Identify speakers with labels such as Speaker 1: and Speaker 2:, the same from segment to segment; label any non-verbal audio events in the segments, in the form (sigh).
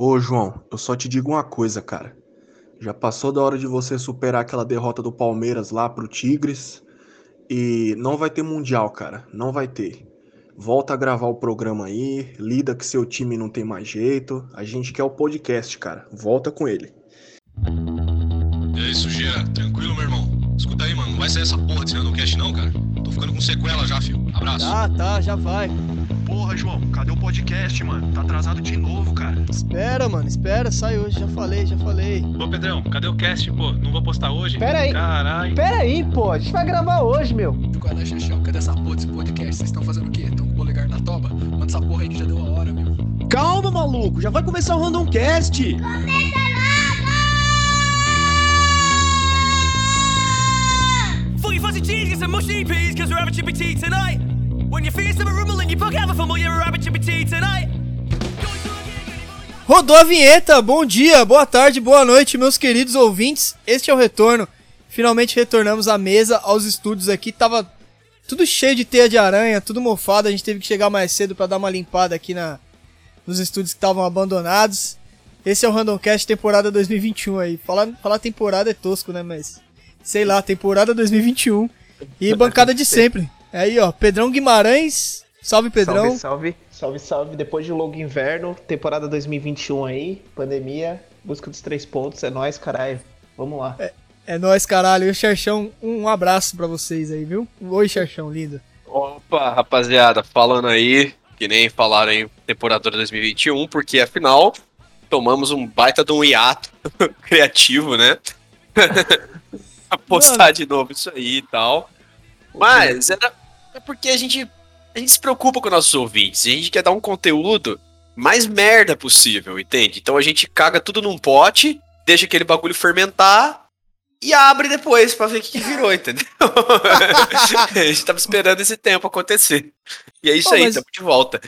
Speaker 1: Ô, João, eu só te digo uma coisa, cara. Já passou da hora de você superar aquela derrota do Palmeiras lá pro Tigres. E não vai ter Mundial, cara. Não vai ter. Volta a gravar o programa aí. Lida que seu time não tem mais jeito. A gente quer o podcast, cara. Volta com ele.
Speaker 2: E aí, sujeira? Tranquilo, meu irmão? Escuta aí, mano. Não vai sair essa porra de cast não, cara? Tô ficando com sequela já, filho. Abraço.
Speaker 3: Tá, tá, já vai.
Speaker 2: Porra, João, cadê o podcast, mano? Tá atrasado de novo, cara.
Speaker 3: Espera, mano, espera, sai hoje, já falei, já falei.
Speaker 4: Ô, Pedrão, cadê o cast, pô? Não vou postar hoje?
Speaker 3: Pera aí.
Speaker 4: Caralho.
Speaker 3: Pera aí, pô, a gente vai gravar hoje, meu.
Speaker 5: Qual é, Xaxão? Cadê essa porra desse podcast? Vocês estão fazendo o quê? Estão com o polegar na toba? Manda essa porra aí que já deu a hora, meu.
Speaker 3: Calma, maluco, já vai começar o Random Cast.
Speaker 6: Fully fuzzy cheese, get some mushy peas, cause we're having chippy tea tonight. Rodou a vinheta, bom dia, boa tarde, boa noite, meus queridos ouvintes. Este é o retorno. Finalmente retornamos à mesa, aos estúdios aqui. Tava tudo cheio de teia de aranha, tudo mofado. A gente teve que chegar mais cedo para dar uma limpada aqui na, nos estúdios que estavam abandonados. Esse é o Randomcast temporada 2021 aí. Falar, falar temporada é tosco, né? Mas sei lá, temporada 2021. E bancada de sempre. Aí, ó, Pedrão Guimarães. Salve, Pedrão.
Speaker 7: Salve, salve. Salve, salve. Depois de um longo inverno, temporada 2021 aí, pandemia, busca dos três pontos. É nóis, caralho. Vamos lá.
Speaker 3: É, é nóis, caralho. E o Xerxão, um abraço pra vocês aí, viu? Oi, Xerxão, lindo.
Speaker 8: Opa, rapaziada, falando aí, que nem falaram aí, temporada 2021, porque afinal, tomamos um baita de um hiato (laughs) criativo, né? (laughs) Apostar Mano. de novo isso aí e tal. Mas era é porque a gente, a gente se preocupa com nossos ouvintes. A gente quer dar um conteúdo mais merda possível, entende? Então a gente caga tudo num pote, deixa aquele bagulho fermentar e abre depois pra ver o que, virou, entendeu? (laughs) a gente tava esperando esse tempo acontecer. E é isso aí, mas... estamos de volta.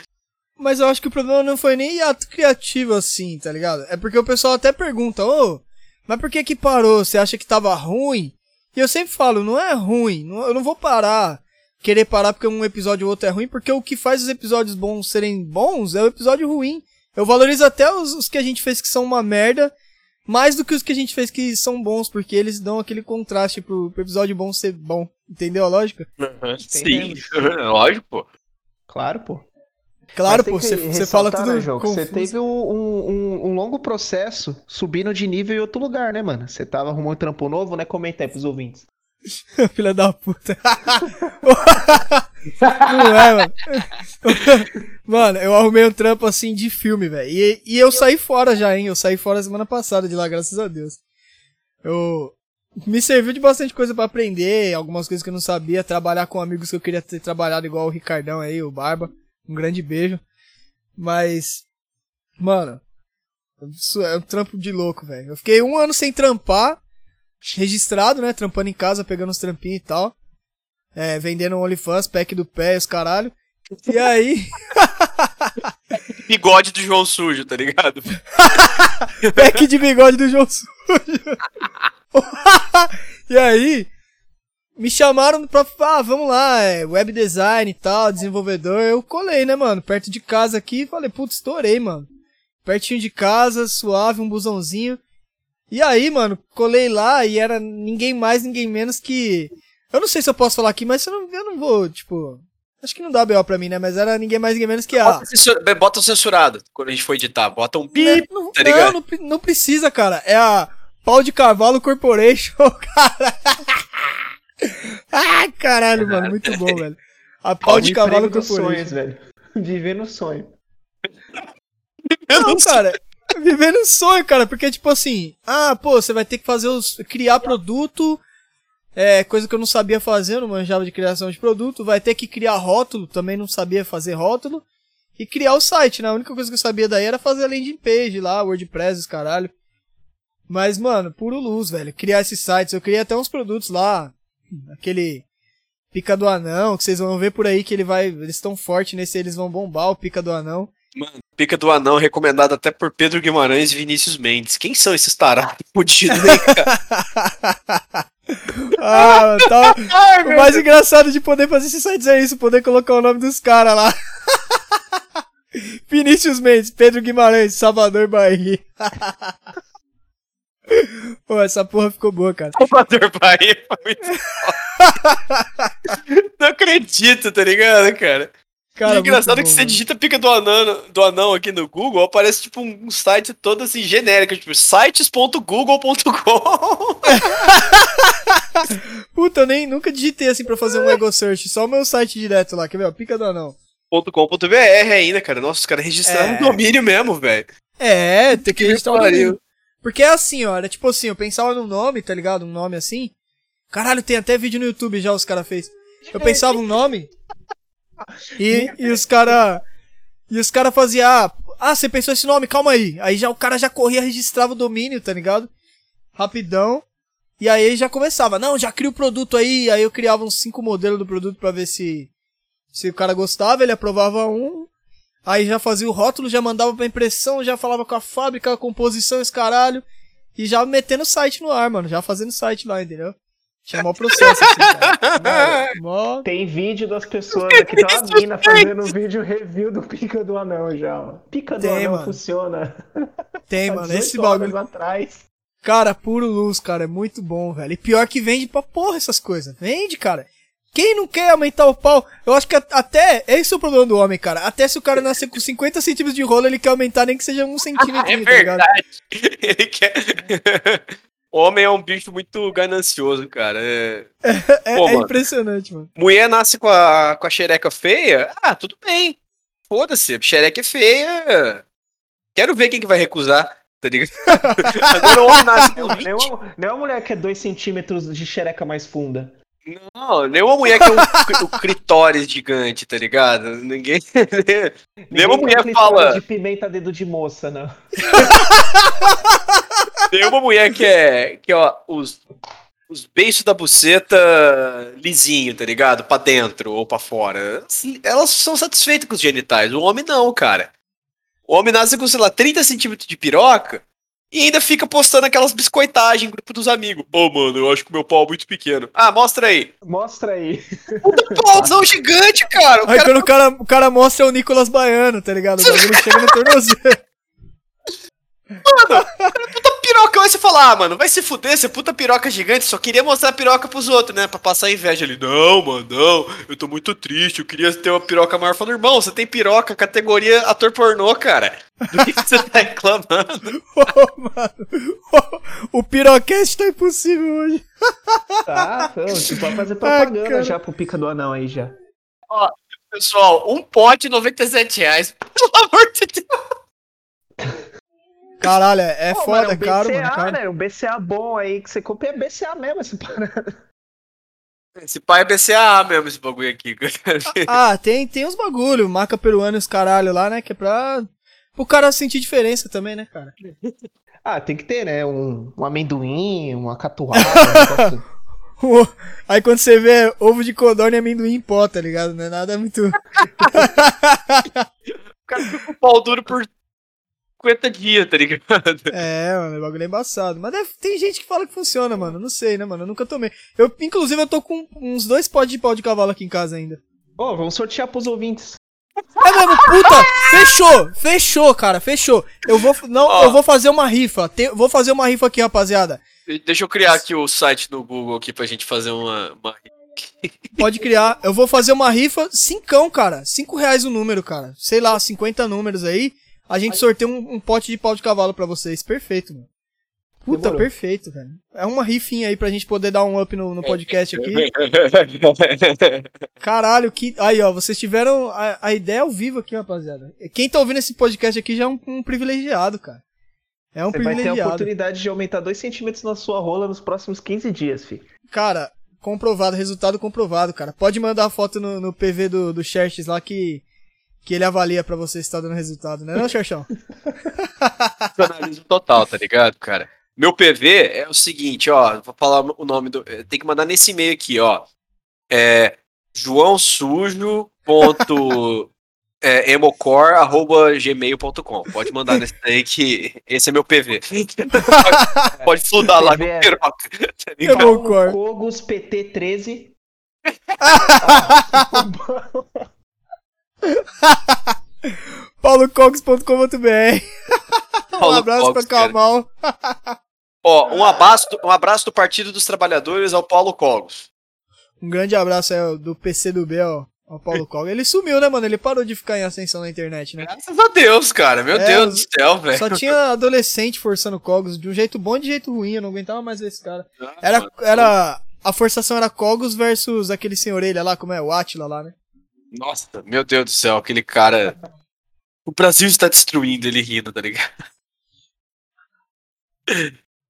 Speaker 3: Mas eu acho que o problema não foi nem ato criativo assim, tá ligado? É porque o pessoal até pergunta, ô, oh, mas por que que parou? Você acha que tava ruim? E eu sempre falo, não é ruim, não, eu não vou parar, querer parar porque um episódio ou outro é ruim, porque o que faz os episódios bons serem bons é o episódio ruim. Eu valorizo até os, os que a gente fez que são uma merda, mais do que os que a gente fez que são bons, porque eles dão aquele contraste pro, pro episódio bom ser bom. Entendeu a lógica?
Speaker 8: Sim, (laughs) lógico, pô.
Speaker 7: Claro, pô.
Speaker 3: Claro, pô, você fala tudo. Né,
Speaker 7: jogo. Você teve um, um, um, longo processo subindo de nível em outro lugar, né, mano? Você tava arrumando um trampo novo, né? Comenta aí pros ouvintes. (laughs)
Speaker 3: Filha da puta. (laughs) Não é, mano. mano, eu arrumei um trampo assim de filme, velho. E, e eu saí fora já, hein? Eu saí fora semana passada de lá, graças a Deus. Eu. Me serviu de bastante coisa para aprender, algumas coisas que eu não sabia, trabalhar com amigos que eu queria ter trabalhado, igual o Ricardão aí, o Barba. Um grande beijo. Mas, mano, isso é um trampo de louco, velho. Eu fiquei um ano sem trampar, registrado, né? Trampando em casa, pegando uns trampinhos e tal. É, vendendo um OnlyFans, pack do pé, os caralho. E aí. (laughs)
Speaker 8: bigode do João Sujo, tá ligado? (laughs)
Speaker 3: pack de bigode do João Sujo. (laughs) e aí, me chamaram pra, ah, vamos lá, é, web design e tal, desenvolvedor. Eu colei, né, mano? Perto de casa aqui, falei, putz, estourei, mano. Pertinho de casa, suave, um busãozinho. E aí, mano, colei lá e era ninguém mais, ninguém menos que. Eu não sei se eu posso falar aqui, mas eu não, eu não vou, tipo. Acho que não dá BO pra mim, né? Mas era ninguém mais, ninguém menos que a.
Speaker 8: Bota, censura, bota censurado quando a gente for editar. Bota um pi,
Speaker 3: não, tá não, não, não precisa, cara. É a Pau de Cavalo Corporation, (laughs) cara. ah, caralho, mano, muito bom, velho. A pau de cavalo
Speaker 7: dos sonhos, velho. (laughs) Viver no sonho.
Speaker 3: Não, cara, (laughs) viver no sonho, cara, porque tipo assim, ah, pô, você vai ter que fazer os criar produto, é, coisa que eu não sabia fazer, não manjava de criação de produto, vai ter que criar rótulo, também não sabia fazer rótulo, e criar o site, né? A única coisa que eu sabia daí era fazer a landing page lá, WordPress, caralho. Mas, mano, puro luz, velho. Criar esses sites. Eu criei até uns produtos lá, aquele pica do anão, que vocês vão ver por aí que ele vai. Eles estão fortes nesse, eles vão bombar o pica do anão.
Speaker 8: Mano, pica do anão recomendado até por Pedro Guimarães e Vinícius Mendes. Quem são esses tarados (laughs) fudidos aí, cara? (laughs)
Speaker 3: ah, tá. (laughs) Ai, o mais Deus. engraçado de poder fazer esses sites é isso, poder colocar o nome dos caras lá. Vinícius Mendes, Pedro Guimarães, Salvador Bahia. Pô, essa porra ficou boa, cara.
Speaker 8: Salvador Bahia foi muito. Não acredito, tá ligado, cara?
Speaker 3: Cara
Speaker 8: e é engraçado
Speaker 3: muito
Speaker 8: que
Speaker 3: bom,
Speaker 8: você digita pica do anão, do anão aqui no Google, aparece tipo um site todo assim genérico, tipo sites.google.com. (laughs)
Speaker 3: Puta, eu nem nunca digitei assim pra fazer um ego search, só o meu site direto lá, quer ver? ó? Pica do anão.
Speaker 8: .com.br ainda, cara. Nossa, os caras registraram
Speaker 3: É.
Speaker 8: o domínio mesmo, velho.
Speaker 3: É, tem que
Speaker 8: Que
Speaker 3: registrar o domínio. Porque é assim, ó, era tipo assim, eu pensava num nome, tá ligado? Um nome assim. Caralho, tem até vídeo no YouTube já os caras fez. Eu pensava um nome e, e os cara e os cara faziam, ah, ah, você pensou esse nome, calma aí. Aí já o cara já corria, registrava o domínio, tá ligado? Rapidão. E aí já começava, não, já cria o produto aí, aí eu criava uns cinco modelos do produto pra ver se se o cara gostava, ele aprovava um, Aí já fazia o rótulo, já mandava pra impressão, já falava com a fábrica, a composição, esse caralho. E já metendo o site no ar, mano. Já fazendo site lá, entendeu? Tinha mó processo, assim, cara. Mó... (laughs) mó-
Speaker 7: Tem vídeo das pessoas aqui, tem uma mina fazendo um vídeo review do Pica do Anão já, ó. Pica do
Speaker 3: Tem,
Speaker 7: Anão
Speaker 3: mano.
Speaker 7: funciona.
Speaker 3: Tem, (laughs) mano.
Speaker 7: 18
Speaker 3: Esse bagulho.
Speaker 7: atrás.
Speaker 3: Cara, puro luz, cara. É muito bom, velho. E pior que vende pra porra essas coisas. Vende, cara. Quem não quer aumentar o pau? Eu acho que até. Esse é o problema do homem, cara. Até se o cara nascer com 50 centímetros de rola, ele quer aumentar nem que seja um (laughs) centímetro,
Speaker 8: É
Speaker 3: tá ligado?
Speaker 8: verdade. Ele quer. Homem é um bicho muito ganancioso, cara. É... (laughs)
Speaker 3: É,
Speaker 8: Pô,
Speaker 3: é
Speaker 8: mano.
Speaker 3: impressionante, mano.
Speaker 8: Mulher nasce com a, com a xereca feia? Ah, tudo bem. Foda-se, xereca é feia. Quero ver quem que vai recusar, tá ligado? (laughs) Agora o homem nasce com 20.
Speaker 7: Nenhuma, nenhuma mulher quer 2 centímetros de xereca mais funda.
Speaker 8: Não, nenhuma mulher quer um, o clitóris gigante, tá ligado? Ninguém. (laughs) nenhuma
Speaker 7: Ninguém quer
Speaker 8: mulher fala.
Speaker 7: de pimenta dedo de moça, não.
Speaker 8: Nenhuma mulher quer, quer ó, os, os beiços da buceta lisinho, tá ligado? Pra dentro ou pra fora. Elas são satisfeitas com os genitais. O homem não, cara. O homem nasce com, sei lá, 30 centímetros de piroca e ainda fica postando aquelas biscoitagens em grupo dos amigos. Ô, mano, eu acho que meu pau é muito pequeno. Ah, mostra aí.
Speaker 7: Mostra aí.
Speaker 8: Pauzão gigante, cara. O
Speaker 3: Aí
Speaker 8: cara
Speaker 3: quando o cara, o cara mostra é o Nicolas Baiano, tá ligado? O bagulho chega no tornozelo. (laughs)
Speaker 8: puta piroca, aí você fala, ah, mano, vai se fuder, você é puta piroca gigante, só queria mostrar a piroca pros outros, né? Pra passar inveja ali. Não, mano, não, eu tô muito triste, eu queria ter uma piroca maior. Falando, irmão, você tem piroca, categoria ator pornô, cara. (laughs) Do que, que você tá reclamando?
Speaker 3: Ô, mano. O pirocast tá impossível hoje.
Speaker 7: Tá, então, você pode fazer (laughs) propaganda
Speaker 3: cara.
Speaker 7: já pro Pica do Anão aí já.
Speaker 8: Pessoal, um pote 97 reais. Pelo amor de Deus.
Speaker 3: Caralho, é, é
Speaker 7: Pô,
Speaker 3: foda,
Speaker 7: mano,
Speaker 3: é caro,
Speaker 7: BCA,
Speaker 3: mano. Caro.
Speaker 7: né? Um BCA bom aí que você compra é BCA mesmo, essa parada.
Speaker 8: Esse pai é BCA mesmo, esse bagulho aqui.
Speaker 3: Ah, tem, tem uns bagulho, maca peruana e os caralho lá, né? Que é pra. Pro cara sentir diferença também, né, cara? (laughs)
Speaker 7: Ah, tem que ter, né? Um, um amendoim, uma catuaba, (laughs) um negócio. (laughs)
Speaker 3: O- Aí quando você vê ovo de codorna e amendoim em pó, tá ligado? Não é nada muito.
Speaker 8: O cara fica com o pau duro por 50 dias, tá ligado?
Speaker 3: É, mano, o bagulho é embaçado. Mas deve- tem gente que fala que funciona, mano. Não sei, né, mano? Eu nunca tomei. Eu, inclusive, eu tô com uns dois potes de pau de cavalo aqui em casa ainda.
Speaker 7: Ô, vamos sortear pros ouvintes.
Speaker 3: É mesmo, puta! Fechou! Fechou, cara, fechou. Eu vou. Não,
Speaker 8: Ó.
Speaker 3: eu vou fazer uma rifa. Te- vou fazer uma rifa aqui, rapaziada.
Speaker 8: Deixa eu criar aqui o site no Google aqui pra gente fazer uma. uma...
Speaker 3: Pode criar. Eu vou fazer uma rifa, cincão, cara. Cinco reais o número, cara. Sei lá, 50 números aí. A gente sorteia um, um pote de pau de cavalo pra vocês. Perfeito, mano. Puta,
Speaker 7: Demorou.
Speaker 3: perfeito, velho. É uma rifinha aí pra gente poder dar um up no, no podcast aqui. (laughs) Caralho, que. Aí, ó, vocês tiveram a, a ideia ao vivo aqui, rapaziada. Quem tá ouvindo esse podcast aqui já é um, um privilegiado, cara. É um
Speaker 7: Você vai ter a
Speaker 3: privilegiado.
Speaker 7: oportunidade de aumentar 2 centímetros na sua rola nos próximos 15 dias, fi.
Speaker 3: Cara, comprovado, resultado comprovado, cara. Pode mandar a foto no, no PV do, do Xerxes lá que, que ele avalia pra você se tá dando resultado, né, não, Xerxão?
Speaker 8: Profissionalismo (laughs) total, tá ligado, cara? Meu PV é o seguinte, ó, vou falar o nome do. eh, Tem que mandar nesse e-mail aqui, ó. É joãosujo.emocor.gmail.com. (laughs) Pode mandar nesse aí que esse é meu PV. (laughs) pode, pode fludar lá com
Speaker 7: PV é-
Speaker 8: piroca. Tá ligado?
Speaker 3: Emocor.
Speaker 7: Cogos PT13. (laughs)
Speaker 3: paulocogos.com.br (laughs) Um abraço pra Kamal.
Speaker 8: Ó, um abraço, do, um abraço do Partido dos Trabalhadores ao Paulo Cogos.
Speaker 3: Um grande abraço aí ó, do PC do B, ó, ao Paulo Cogos. Ele sumiu, né, mano? Ele parou de ficar em ascensão na internet, né?
Speaker 8: Graças a Deus, cara. Meu
Speaker 3: É,
Speaker 8: Deus do céu, velho.
Speaker 3: Só tinha adolescente forçando Cogos, de um jeito bom e de jeito ruim, eu não aguentava mais ver esse cara. Era, era, a forçação era Cogos versus aquele sem orelha lá, como é, o Atila lá, né?
Speaker 8: Nossa, meu Deus do céu, aquele cara. O Brasil está destruindo ele rindo, tá ligado?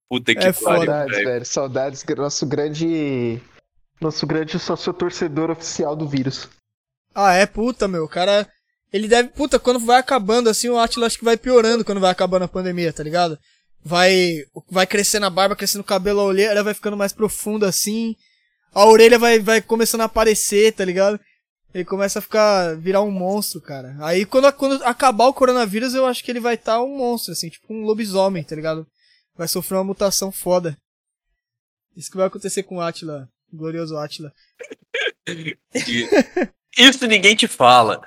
Speaker 8: Puta que
Speaker 3: É
Speaker 8: pariu,
Speaker 3: foda.
Speaker 7: Saudades,
Speaker 8: velho.
Speaker 7: velho. Saudades. Nosso grande. Nosso grande sócio torcedor oficial do vírus.
Speaker 3: Ah, é, puta, meu, o cara. Ele deve. Puta, quando vai acabando assim, o Atila acho que vai piorando quando vai acabando a pandemia, tá ligado? Vai. Vai crescendo a barba, crescendo o cabelo, a olheira vai ficando mais profunda assim. A orelha vai, vai começando a aparecer, tá ligado? Ele começa a ficar. virar um monstro, cara. Aí quando, quando acabar o coronavírus, eu acho que ele vai estar tá um monstro, assim, tipo um lobisomem, tá ligado? Vai sofrer uma mutação foda. Isso que vai acontecer com o Atila. o Glorioso Atila.
Speaker 8: Isso ninguém te fala.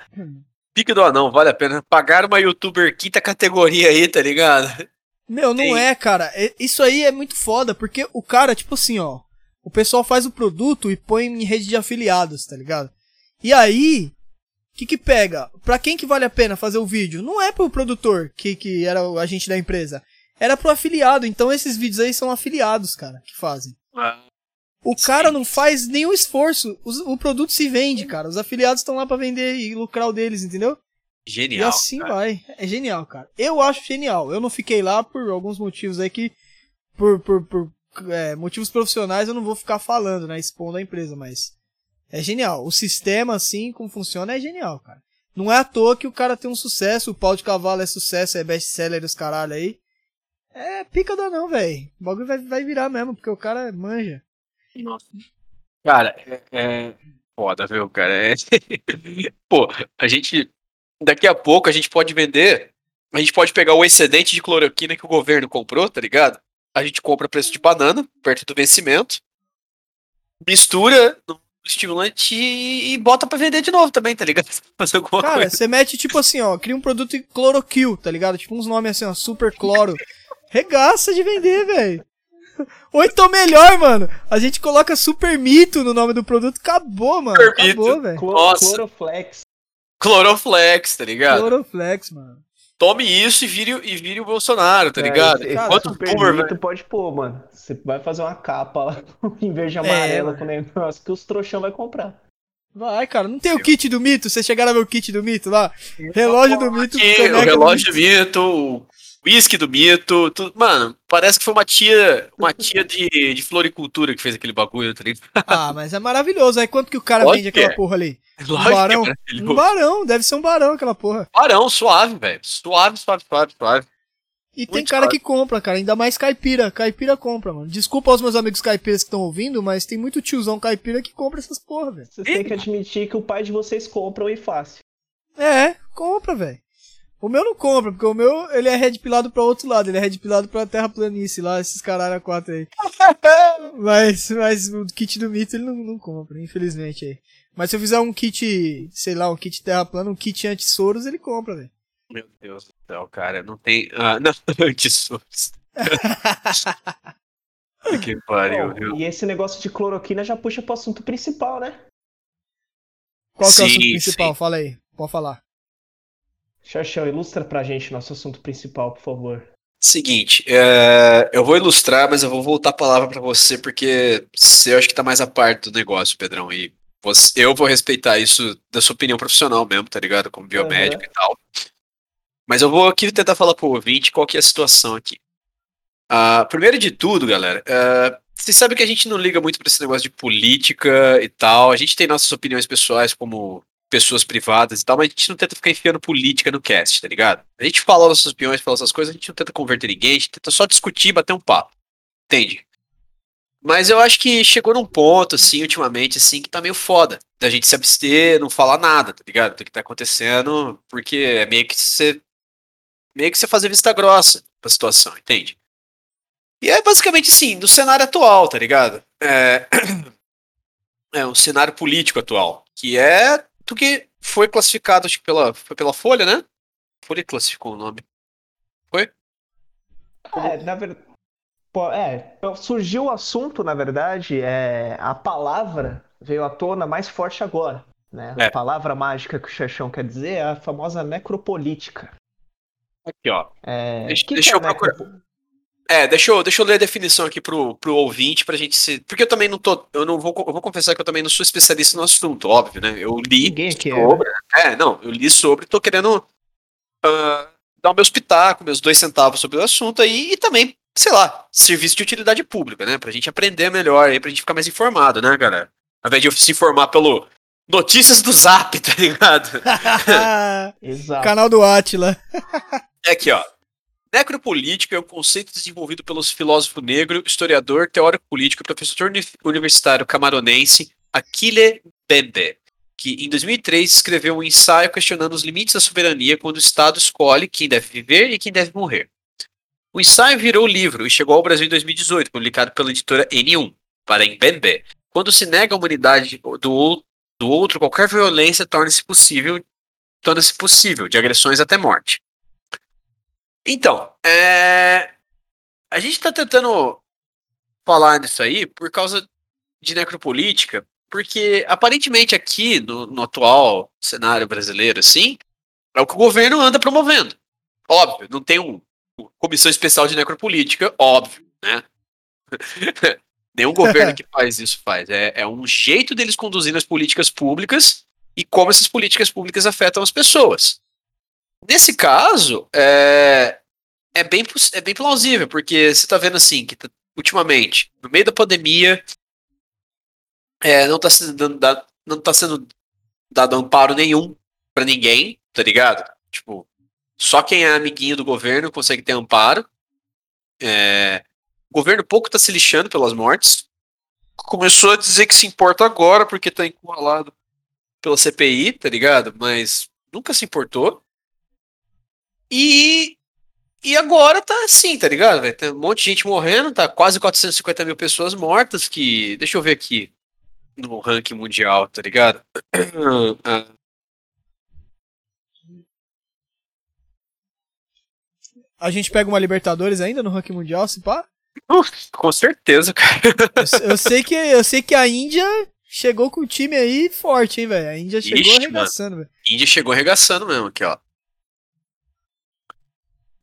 Speaker 8: Pique do anão, vale a pena pagar uma youtuber quinta categoria aí, tá ligado?
Speaker 3: Meu, não
Speaker 8: Sim.
Speaker 3: é, cara. É- Isso aí é muito foda, porque o cara, tipo assim, ó. O pessoal faz o produto e põe em rede de afiliados, tá ligado? E aí, o que que pega? Pra quem que vale a pena fazer o vídeo? Não é pro produtor, que, que era o agente da empresa. Era pro afiliado. Então esses vídeos aí são afiliados, cara, que fazem. O cara não faz nenhum esforço. Os- o produto se vende, cara. Os afiliados estão lá pra vender e lucrar o deles, entendeu? E
Speaker 8: Genial.
Speaker 3: assim
Speaker 8: cara.
Speaker 3: vai. É genial, cara. Eu acho genial. Eu não fiquei lá por alguns motivos aí que. Por, por, por é, motivos profissionais eu não vou ficar falando, né? Expondo a empresa, mas. É genial. O sistema, assim, como funciona, é genial, cara. Não é à toa que o cara tem um sucesso, o pau de cavalo é sucesso, é best-seller os caralho aí. É pica da não, velho. O bagulho vai, vai virar mesmo, porque o cara manja.
Speaker 8: Nossa. Cara, é, é foda, viu, cara? É- (laughs) Pô, a gente. Daqui a pouco a gente pode vender. A gente pode pegar o excedente de cloroquina que o governo comprou, tá ligado? A gente compra a preço de banana, perto do vencimento. Mistura estimulante e, e bota pra vender de novo também, tá ligado? (laughs) Fazer alguma
Speaker 3: Cara,
Speaker 8: coisa.
Speaker 3: você mete tipo assim, ó, cria um produto cloroquil, tá ligado? Tipo uns nomes assim, ó, super cloro. Regaça de vender, velho. (laughs) Ou então melhor, mano, a gente coloca super mito no nome do produto, acabou, mano.
Speaker 8: Super
Speaker 3: acabou,
Speaker 8: mito.
Speaker 3: velho.
Speaker 8: Nossa.
Speaker 7: Cloroflex.
Speaker 8: Cloroflex, tá ligado?
Speaker 3: Cloroflex, mano.
Speaker 8: Tome isso e vire, e vire o Bolsonaro, tá
Speaker 7: É,
Speaker 8: ligado?
Speaker 7: esse-
Speaker 8: Enquanto
Speaker 7: super mito
Speaker 8: velho.
Speaker 7: pode pôr, mano. Você vai fazer uma capa lá (laughs) em verde e
Speaker 3: É,
Speaker 7: amarela
Speaker 3: mano.
Speaker 7: com o negócio que os trouxão vai comprar.
Speaker 3: Vai, cara, não tem o kit do mito? Vocês chegaram a ver o kit do mito lá? Relógio do mito,
Speaker 8: Aqui, o relógio do
Speaker 3: mito.
Speaker 8: o whisky do mito, tudo. Mano, parece que foi uma tia, uma tia de, de floricultura que fez aquele bagulho, tá ligado?
Speaker 3: Ah, mas é maravilhoso. Aí quanto que o cara
Speaker 8: Lógico
Speaker 3: vende
Speaker 8: que
Speaker 3: aquela
Speaker 8: é.
Speaker 3: porra ali? Um (laughs)
Speaker 8: Lógico que é
Speaker 3: barão?
Speaker 8: maravilhoso.
Speaker 3: Um barão, deve ser um barão aquela porra.
Speaker 8: Barão, suave, velho. Suave, suave, suave, suave.
Speaker 3: E tem
Speaker 8: Muito
Speaker 3: cara
Speaker 8: fácil.
Speaker 3: que compra, cara. Ainda mais caipira. Caipira compra, mano. Desculpa aos meus amigos caipiras que estão ouvindo, mas tem muito tiozão caipira que compra essas porra, velho.
Speaker 7: Vocês têm que admitir que o pai de vocês compram e fácil.
Speaker 3: É, compra, velho. O meu não compra, porque o meu, ele é red pilado pra outro lado. Ele é red pilado pra terra planice lá, esses caralho a quatro aí. (laughs) mas, mas o kit do mito ele não, não compra, infelizmente aí. Mas se eu fizer um kit, sei lá, um kit terra plana, um kit anti-soros, ele compra, velho.
Speaker 8: Meu Deus do céu, cara. Não tem. Ah, (laughs) não, anti-SUS. (laughs) que pariu,
Speaker 7: Bom,
Speaker 8: viu?
Speaker 7: e esse negócio de cloroquina já puxa pro assunto principal, né?
Speaker 3: Qual que é o
Speaker 8: Sim,
Speaker 3: assunto principal?
Speaker 8: sim.
Speaker 3: Fala aí, pode falar.
Speaker 7: Xaxão, ilustra pra gente nosso assunto principal, por favor.
Speaker 8: Seguinte, é, eu vou ilustrar, mas eu vou voltar a palavra pra você, porque você eu acho que tá mais a parte do negócio, Pedrão. E você- eu vou respeitar isso da sua opinião profissional mesmo, tá ligado? Como biomédico e tal. Mas eu vou aqui tentar falar pro ouvinte qual que é a situação aqui. Ah, primeiro de tudo, galera, é, vocês sabem que a gente não liga muito pra esse negócio de política e tal. A gente tem nossas opiniões pessoais como pessoas privadas e tal, mas a gente não tenta ficar enfiando política no cast, tá ligado? A gente fala nossas opiniões, fala essas coisas, a gente não tenta converter ninguém, a gente tenta só discutir, bater um papo. Entende? Mas eu acho que chegou num ponto, assim, ultimamente, assim, que tá meio foda. Da gente se abster, não falar nada, tá ligado? Do que tá acontecendo, porque é meio que você. Meio que você fazer vista grossa pra situação, entende? E é basicamente assim, do cenário atual, tá ligado? É, (clears throat) é um cenário político atual, que é do que foi classificado acho que pela, foi pela Folha, né? Folha classificou o nome. Foi?
Speaker 7: É, na verdade. É, surgiu o assunto, na verdade, é, a palavra veio à tona mais forte agora. Né? É. A palavra mágica que o Xaxão quer dizer é a famosa necropolítica.
Speaker 8: Aqui, ó. É, deixa, deixa é eu procurar. É, deixa eu, deixa eu ler a definição aqui pro, pro ouvinte pra gente se. Porque eu também não tô. Eu não vou. Eu vou confessar que eu também não sou especialista no assunto, óbvio, né? Eu li
Speaker 7: Ninguém aqui
Speaker 8: sobre. É, né? é, não, eu li sobre, tô querendo uh, dar o meu espetáculo, meus dois centavos sobre o assunto aí e também, sei lá, serviço de utilidade pública, né? Pra gente aprender melhor aí, pra gente ficar mais informado, né, galera? Ao invés de eu se informar pelo notícias do Zap, (laughs) tá ligado? (laughs)
Speaker 3: Exato. Canal do Atila.
Speaker 8: é aqui, ó. Necropolítica é um conceito desenvolvido pelos filósofo negro, historiador, teórico político e professor universitário camaronense Aquile Bembe, que em 2003 escreveu um ensaio questionando os limites da soberania quando o Estado escolhe quem deve viver e quem deve morrer. O ensaio virou livro e chegou ao Brasil em 2018, publicado pela editora N1, para Mbembe. Quando se nega a humanidade do, do outro, qualquer violência torna-se possível, torna-se possível, de agressões até morte. Então, é... a gente está tentando falar nisso aí por causa de necropolítica, porque aparentemente aqui no, no, atual cenário brasileiro, assim, é o que o governo anda promovendo. Óbvio, não tem um, comissão especial de necropolítica, óbvio, né? (laughs) Nenhum governo que faz isso faz. É, é um jeito deles conduzir as políticas públicas e como essas políticas públicas afetam as pessoas. Nesse caso, é, é, bem, é bem plausível, porque você está vendo assim, que ultimamente, no meio da pandemia, é, não está sendo, não tá sendo dado amparo nenhum para ninguém, tá ligado? Tipo, só quem é amiguinho do governo consegue ter amparo. É, o governo pouco tá se lixando pelas mortes. Começou a dizer que se importa agora porque tá encurralado pela CPI, tá ligado? Mas nunca se importou. E, e agora tá assim, tá ligado? Véio? Tem um monte de gente morrendo, tá quase 450 mil pessoas mortas. Que. Deixa eu ver aqui no ranking mundial, tá ligado?
Speaker 3: A (clears throat) gente pega uma Libertadores ainda no ranking mundial, se pá?
Speaker 8: com certeza, cara.
Speaker 3: Eu, eu, sei que, eu sei que a Índia chegou com o time aí forte, hein, velho. A Índia chegou Ixi, arregaçando, velho.
Speaker 8: Índia chegou arregaçando mesmo aqui, ó.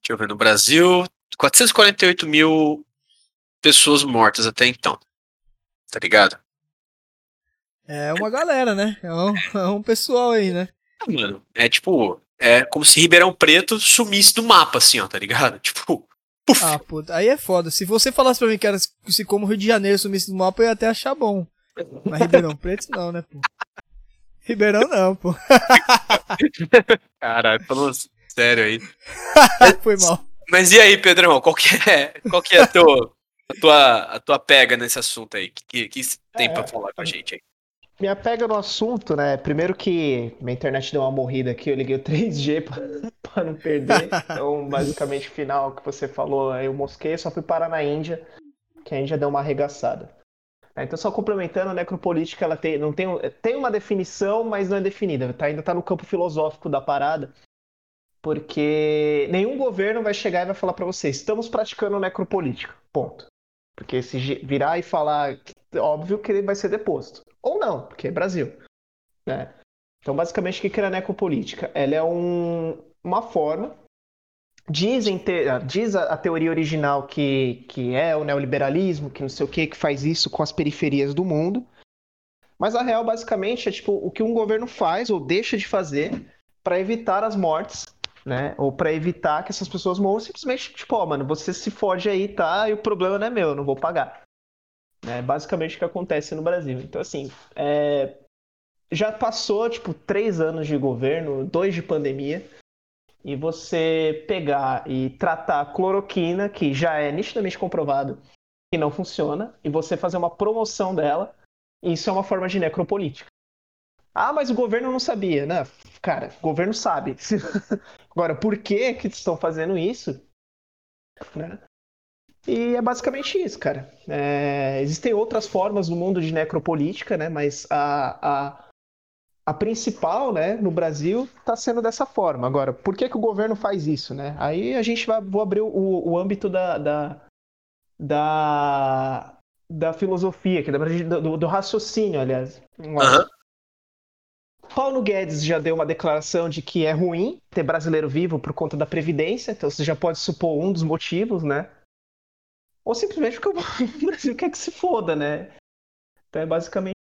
Speaker 8: Deixa eu ver, no Brasil, 448 mil pessoas mortas até então. Tá ligado?
Speaker 3: É uma galera, né? É um, é um pessoal aí, né?
Speaker 8: Ah, mano, é tipo, é como se Ribeirão Preto sumisse do mapa, assim, ó, tá ligado? (laughs) Tipo,
Speaker 3: puf. Ah, puta, aí é foda. Se você falasse pra mim que era se como Rio de Janeiro sumisse do mapa, eu ia até achar bom. Mas Ribeirão Preto não, né, pô? Ribeirão não, pô. (laughs)
Speaker 8: Caralho, falou sério aí. (laughs)
Speaker 3: Foi mal.
Speaker 8: Mas e aí, Pedrão, qual que é, qual que é a, tua, a, tua, a tua pega nesse assunto aí? O que, que, que tem é, pra falar com a gente aí?
Speaker 7: Minha pega no assunto, né? Primeiro que minha internet deu uma morrida aqui, eu liguei o (laughs) 3G para não perder. Então, (laughs) basicamente, o final que você falou, eu mosquei, só fui parar na Índia, que a Índia deu uma arregaçada. É, então, só complementando, a necropolítica ela tem, não tem, tem uma definição, mas não é definida. Tá, ainda está no campo filosófico da parada. Porque nenhum governo vai chegar e vai falar para você: estamos praticando necropolítica. Ponto. Porque se virar e falar, óbvio que ele vai ser deposto. Ou não, porque é Brasil. Né? Então, basicamente, o que é a necropolítica? Ela é um, uma forma. Dizem ter, diz a, a, teoria original que, que é o neoliberalismo, que não sei o que, que faz isso com as periferias do mundo. Mas a real, basicamente, é tipo o que um governo faz ou deixa de fazer para evitar as mortes né? Ou para evitar que essas pessoas morram, simplesmente, tipo, ó, mano, você se foge aí, tá? E o problema não é meu, eu não vou pagar. É basicamente o que acontece no Brasil. Então, assim, é... já passou, tipo, três anos de governo, dois de pandemia, e você pegar e tratar a cloroquina, que já é nitidamente comprovado que não funciona, e você fazer uma promoção dela, isso é uma forma de necropolítica. Ah, mas o governo não sabia, né? Cara, o governo sabe. (laughs) Agora, por que que estão fazendo isso? Né? E é basicamente isso, cara. É, existem outras formas no mundo de necropolítica, né? Mas a, a, a principal, né, no Brasil, está sendo dessa forma. Agora, por que, que o governo faz isso, né? Aí a gente vai vou abrir o, o âmbito da, da, da, da filosofia, que do, do raciocínio, aliás.
Speaker 8: Uhum.
Speaker 7: Paulo Guedes já deu uma declaração de que é ruim ter brasileiro vivo por conta da Previdência, então você já pode supor um dos motivos, né? Ou simplesmente porque (laughs) o Brasil quer que se foda, né? Então é basicamente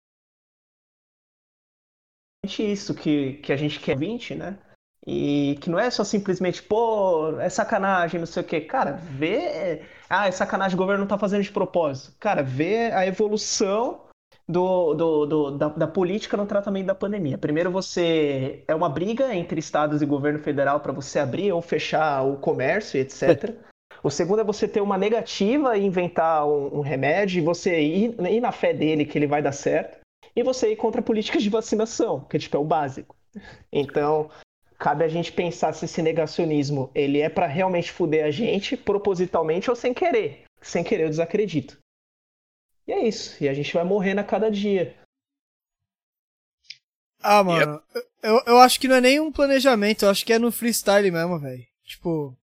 Speaker 7: isso que, que a gente quer 20, né? E que não é só simplesmente, pô, é sacanagem, não sei o quê. Cara, vê. Ah, é sacanagem, o governo não tá fazendo de propósito. Cara, vê a evolução do, do, do da, da, política no tratamento da pandemia. Primeiro, você. É uma briga entre estados e governo federal para você abrir ou fechar o comércio, etc. (laughs) O segundo é você ter uma negativa e inventar um, um remédio e você ir, ir na fé dele que ele vai dar certo e você ir contra políticas de vacinação, que tipo, é o básico. Então, cabe a gente pensar se esse negacionismo ele é para realmente fuder a gente, propositalmente ou sem querer. Sem querer, eu desacredito. E é isso. E a gente vai morrendo a cada dia.
Speaker 3: Ah, mano, eu, eu acho que não é nem um planejamento, eu acho que é no freestyle mesmo, velho. Tipo.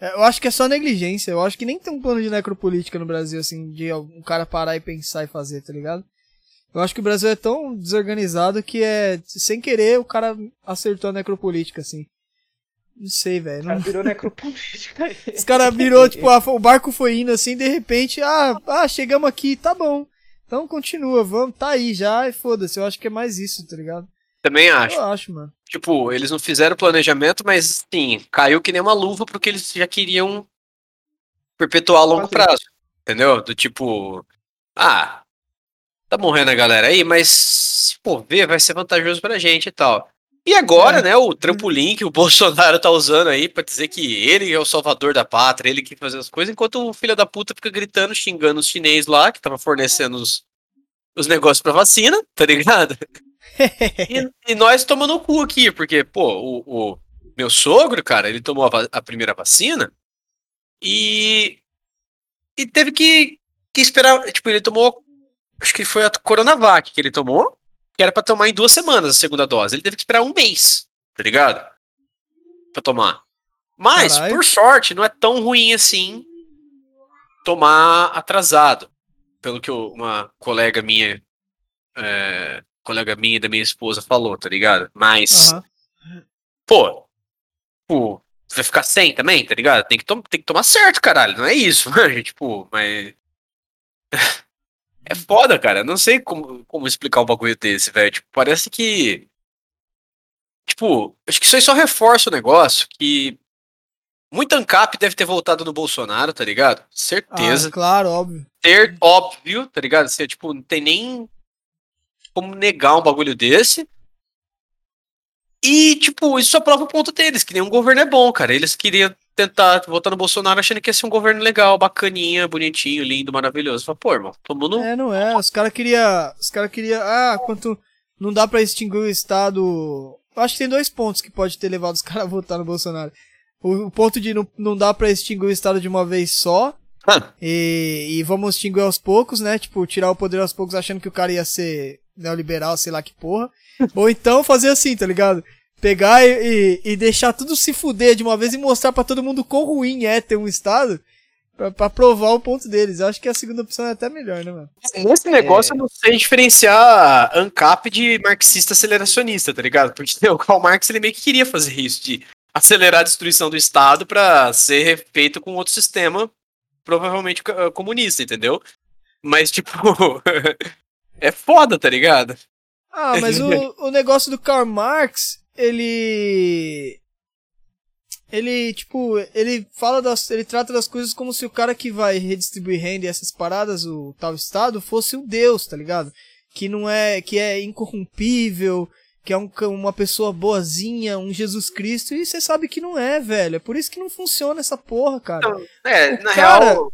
Speaker 3: É, eu acho que é só negligência. Eu acho que nem tem um plano de necropolítica no Brasil, assim, de um cara parar e pensar e fazer, tá ligado? Eu acho que o Brasil é tão desorganizado que é. Sem querer, o cara acertou a necropolítica, assim. Não sei, velho. Não...
Speaker 7: virou necropolítica. (laughs)
Speaker 3: Os caras virou, tipo, a, o barco foi indo assim, de repente, ah, ah, chegamos aqui, tá bom. Então continua, vamos, tá aí já, e foda-se. Eu acho que é mais isso, tá ligado?
Speaker 8: Também acho.
Speaker 3: Eu acho, mano.
Speaker 8: Tipo, eles não fizeram planejamento, mas sim, caiu que nem uma luva porque eles já queriam perpetuar a longo prazo. Entendeu? Do tipo, ah, tá morrendo a galera aí, mas se for ver, vai ser vantajoso pra gente e tal. E agora, é. né, o trampolim que o (laughs) Bolsonaro tá usando aí pra dizer que ele é o salvador da pátria, ele que faz as coisas, enquanto o filho da puta fica gritando, xingando os chineses lá, que tava fornecendo os, os negócios pra vacina, tá ligado? (laughs) e, e, nós tomando o cu aqui, porque, pô, o, o meu sogro, cara, ele tomou a, a primeira vacina e, e teve que, que esperar, tipo, ele tomou acho que foi a Coronavac que ele tomou, que era para tomar em duas semanas a segunda dose. Ele teve que esperar um mês, tá ligado? Pra tomar. Mas, Carai. por sorte, não é tão ruim assim tomar atrasado. Pelo que uma colega minha, é, colega minha da minha esposa falou, tá ligado? Mas, uhum. pô, pô, vai ficar sem também, tá ligado? Tem que, tem que tomar certo, caralho. Não é isso, (laughs) né? Tipo, mas. (laughs) É foda, cara. Não sei como, como explicar um bagulho desse, velho. Tipo, parece que. Tipo, acho que isso aí só reforça o negócio que. Muita ANCAP deve ter voltado no Bolsonaro, tá ligado? Certeza.
Speaker 3: Ah, claro, óbvio.
Speaker 8: Ter, óbvio, tá ligado? Você, tipo, não tem nem como negar um bagulho desse. E, tipo, isso só prova o ponto deles, que nenhum governo é bom, cara. Eles queriam tentar votar no Bolsonaro achando que ia ser um governo legal, bacaninha, bonitinho, lindo, maravilhoso. Fala, pô, irmão, todo mundo.
Speaker 3: É, não é. Os caras queriam. Os caras queriam. Ah, quanto. Não dá pra extinguir o Estado. Eu acho que tem dois pontos que pode ter levado os (laughs) caras a votar no Bolsonaro. O, o, ponto de não, não dá pra extinguir o Estado de uma vez só. Ah. E, e vamos extinguir aos poucos, né? Tipo, tirar o poder aos poucos achando que o cara ia ser neoliberal, sei lá que porra. Ou então fazer assim, tá ligado? pegar e, e, deixar tudo se fuder de uma vez e mostrar para todo mundo quão ruim é ter um Estado pra, provar o ponto deles. Eu acho que a segunda opção é até melhor, né, mano?
Speaker 8: Nesse negócio é... eu não sei diferenciar ANCAP de marxista aceleracionista, tá ligado? Porque (laughs) o Karl Marx ele meio que queria fazer isso, de acelerar a destruição do Estado para ser feito com outro sistema, provavelmente comunista, entendeu? Mas, tipo, (laughs) é foda, tá ligado?
Speaker 3: Ah, mas o, (laughs) o negócio do Karl Marx ele ele, tipo, ele fala das. Ele trata das coisas como se o cara que vai redistribuir renda e essas paradas, o tal Estado, fosse o Deus, tá ligado? Que não é. que é incorrompível, que é um, uma pessoa boazinha, um Jesus Cristo, e você sabe que não é, velho. É por isso que não funciona essa porra, cara. Não,
Speaker 8: é, o na cara, real.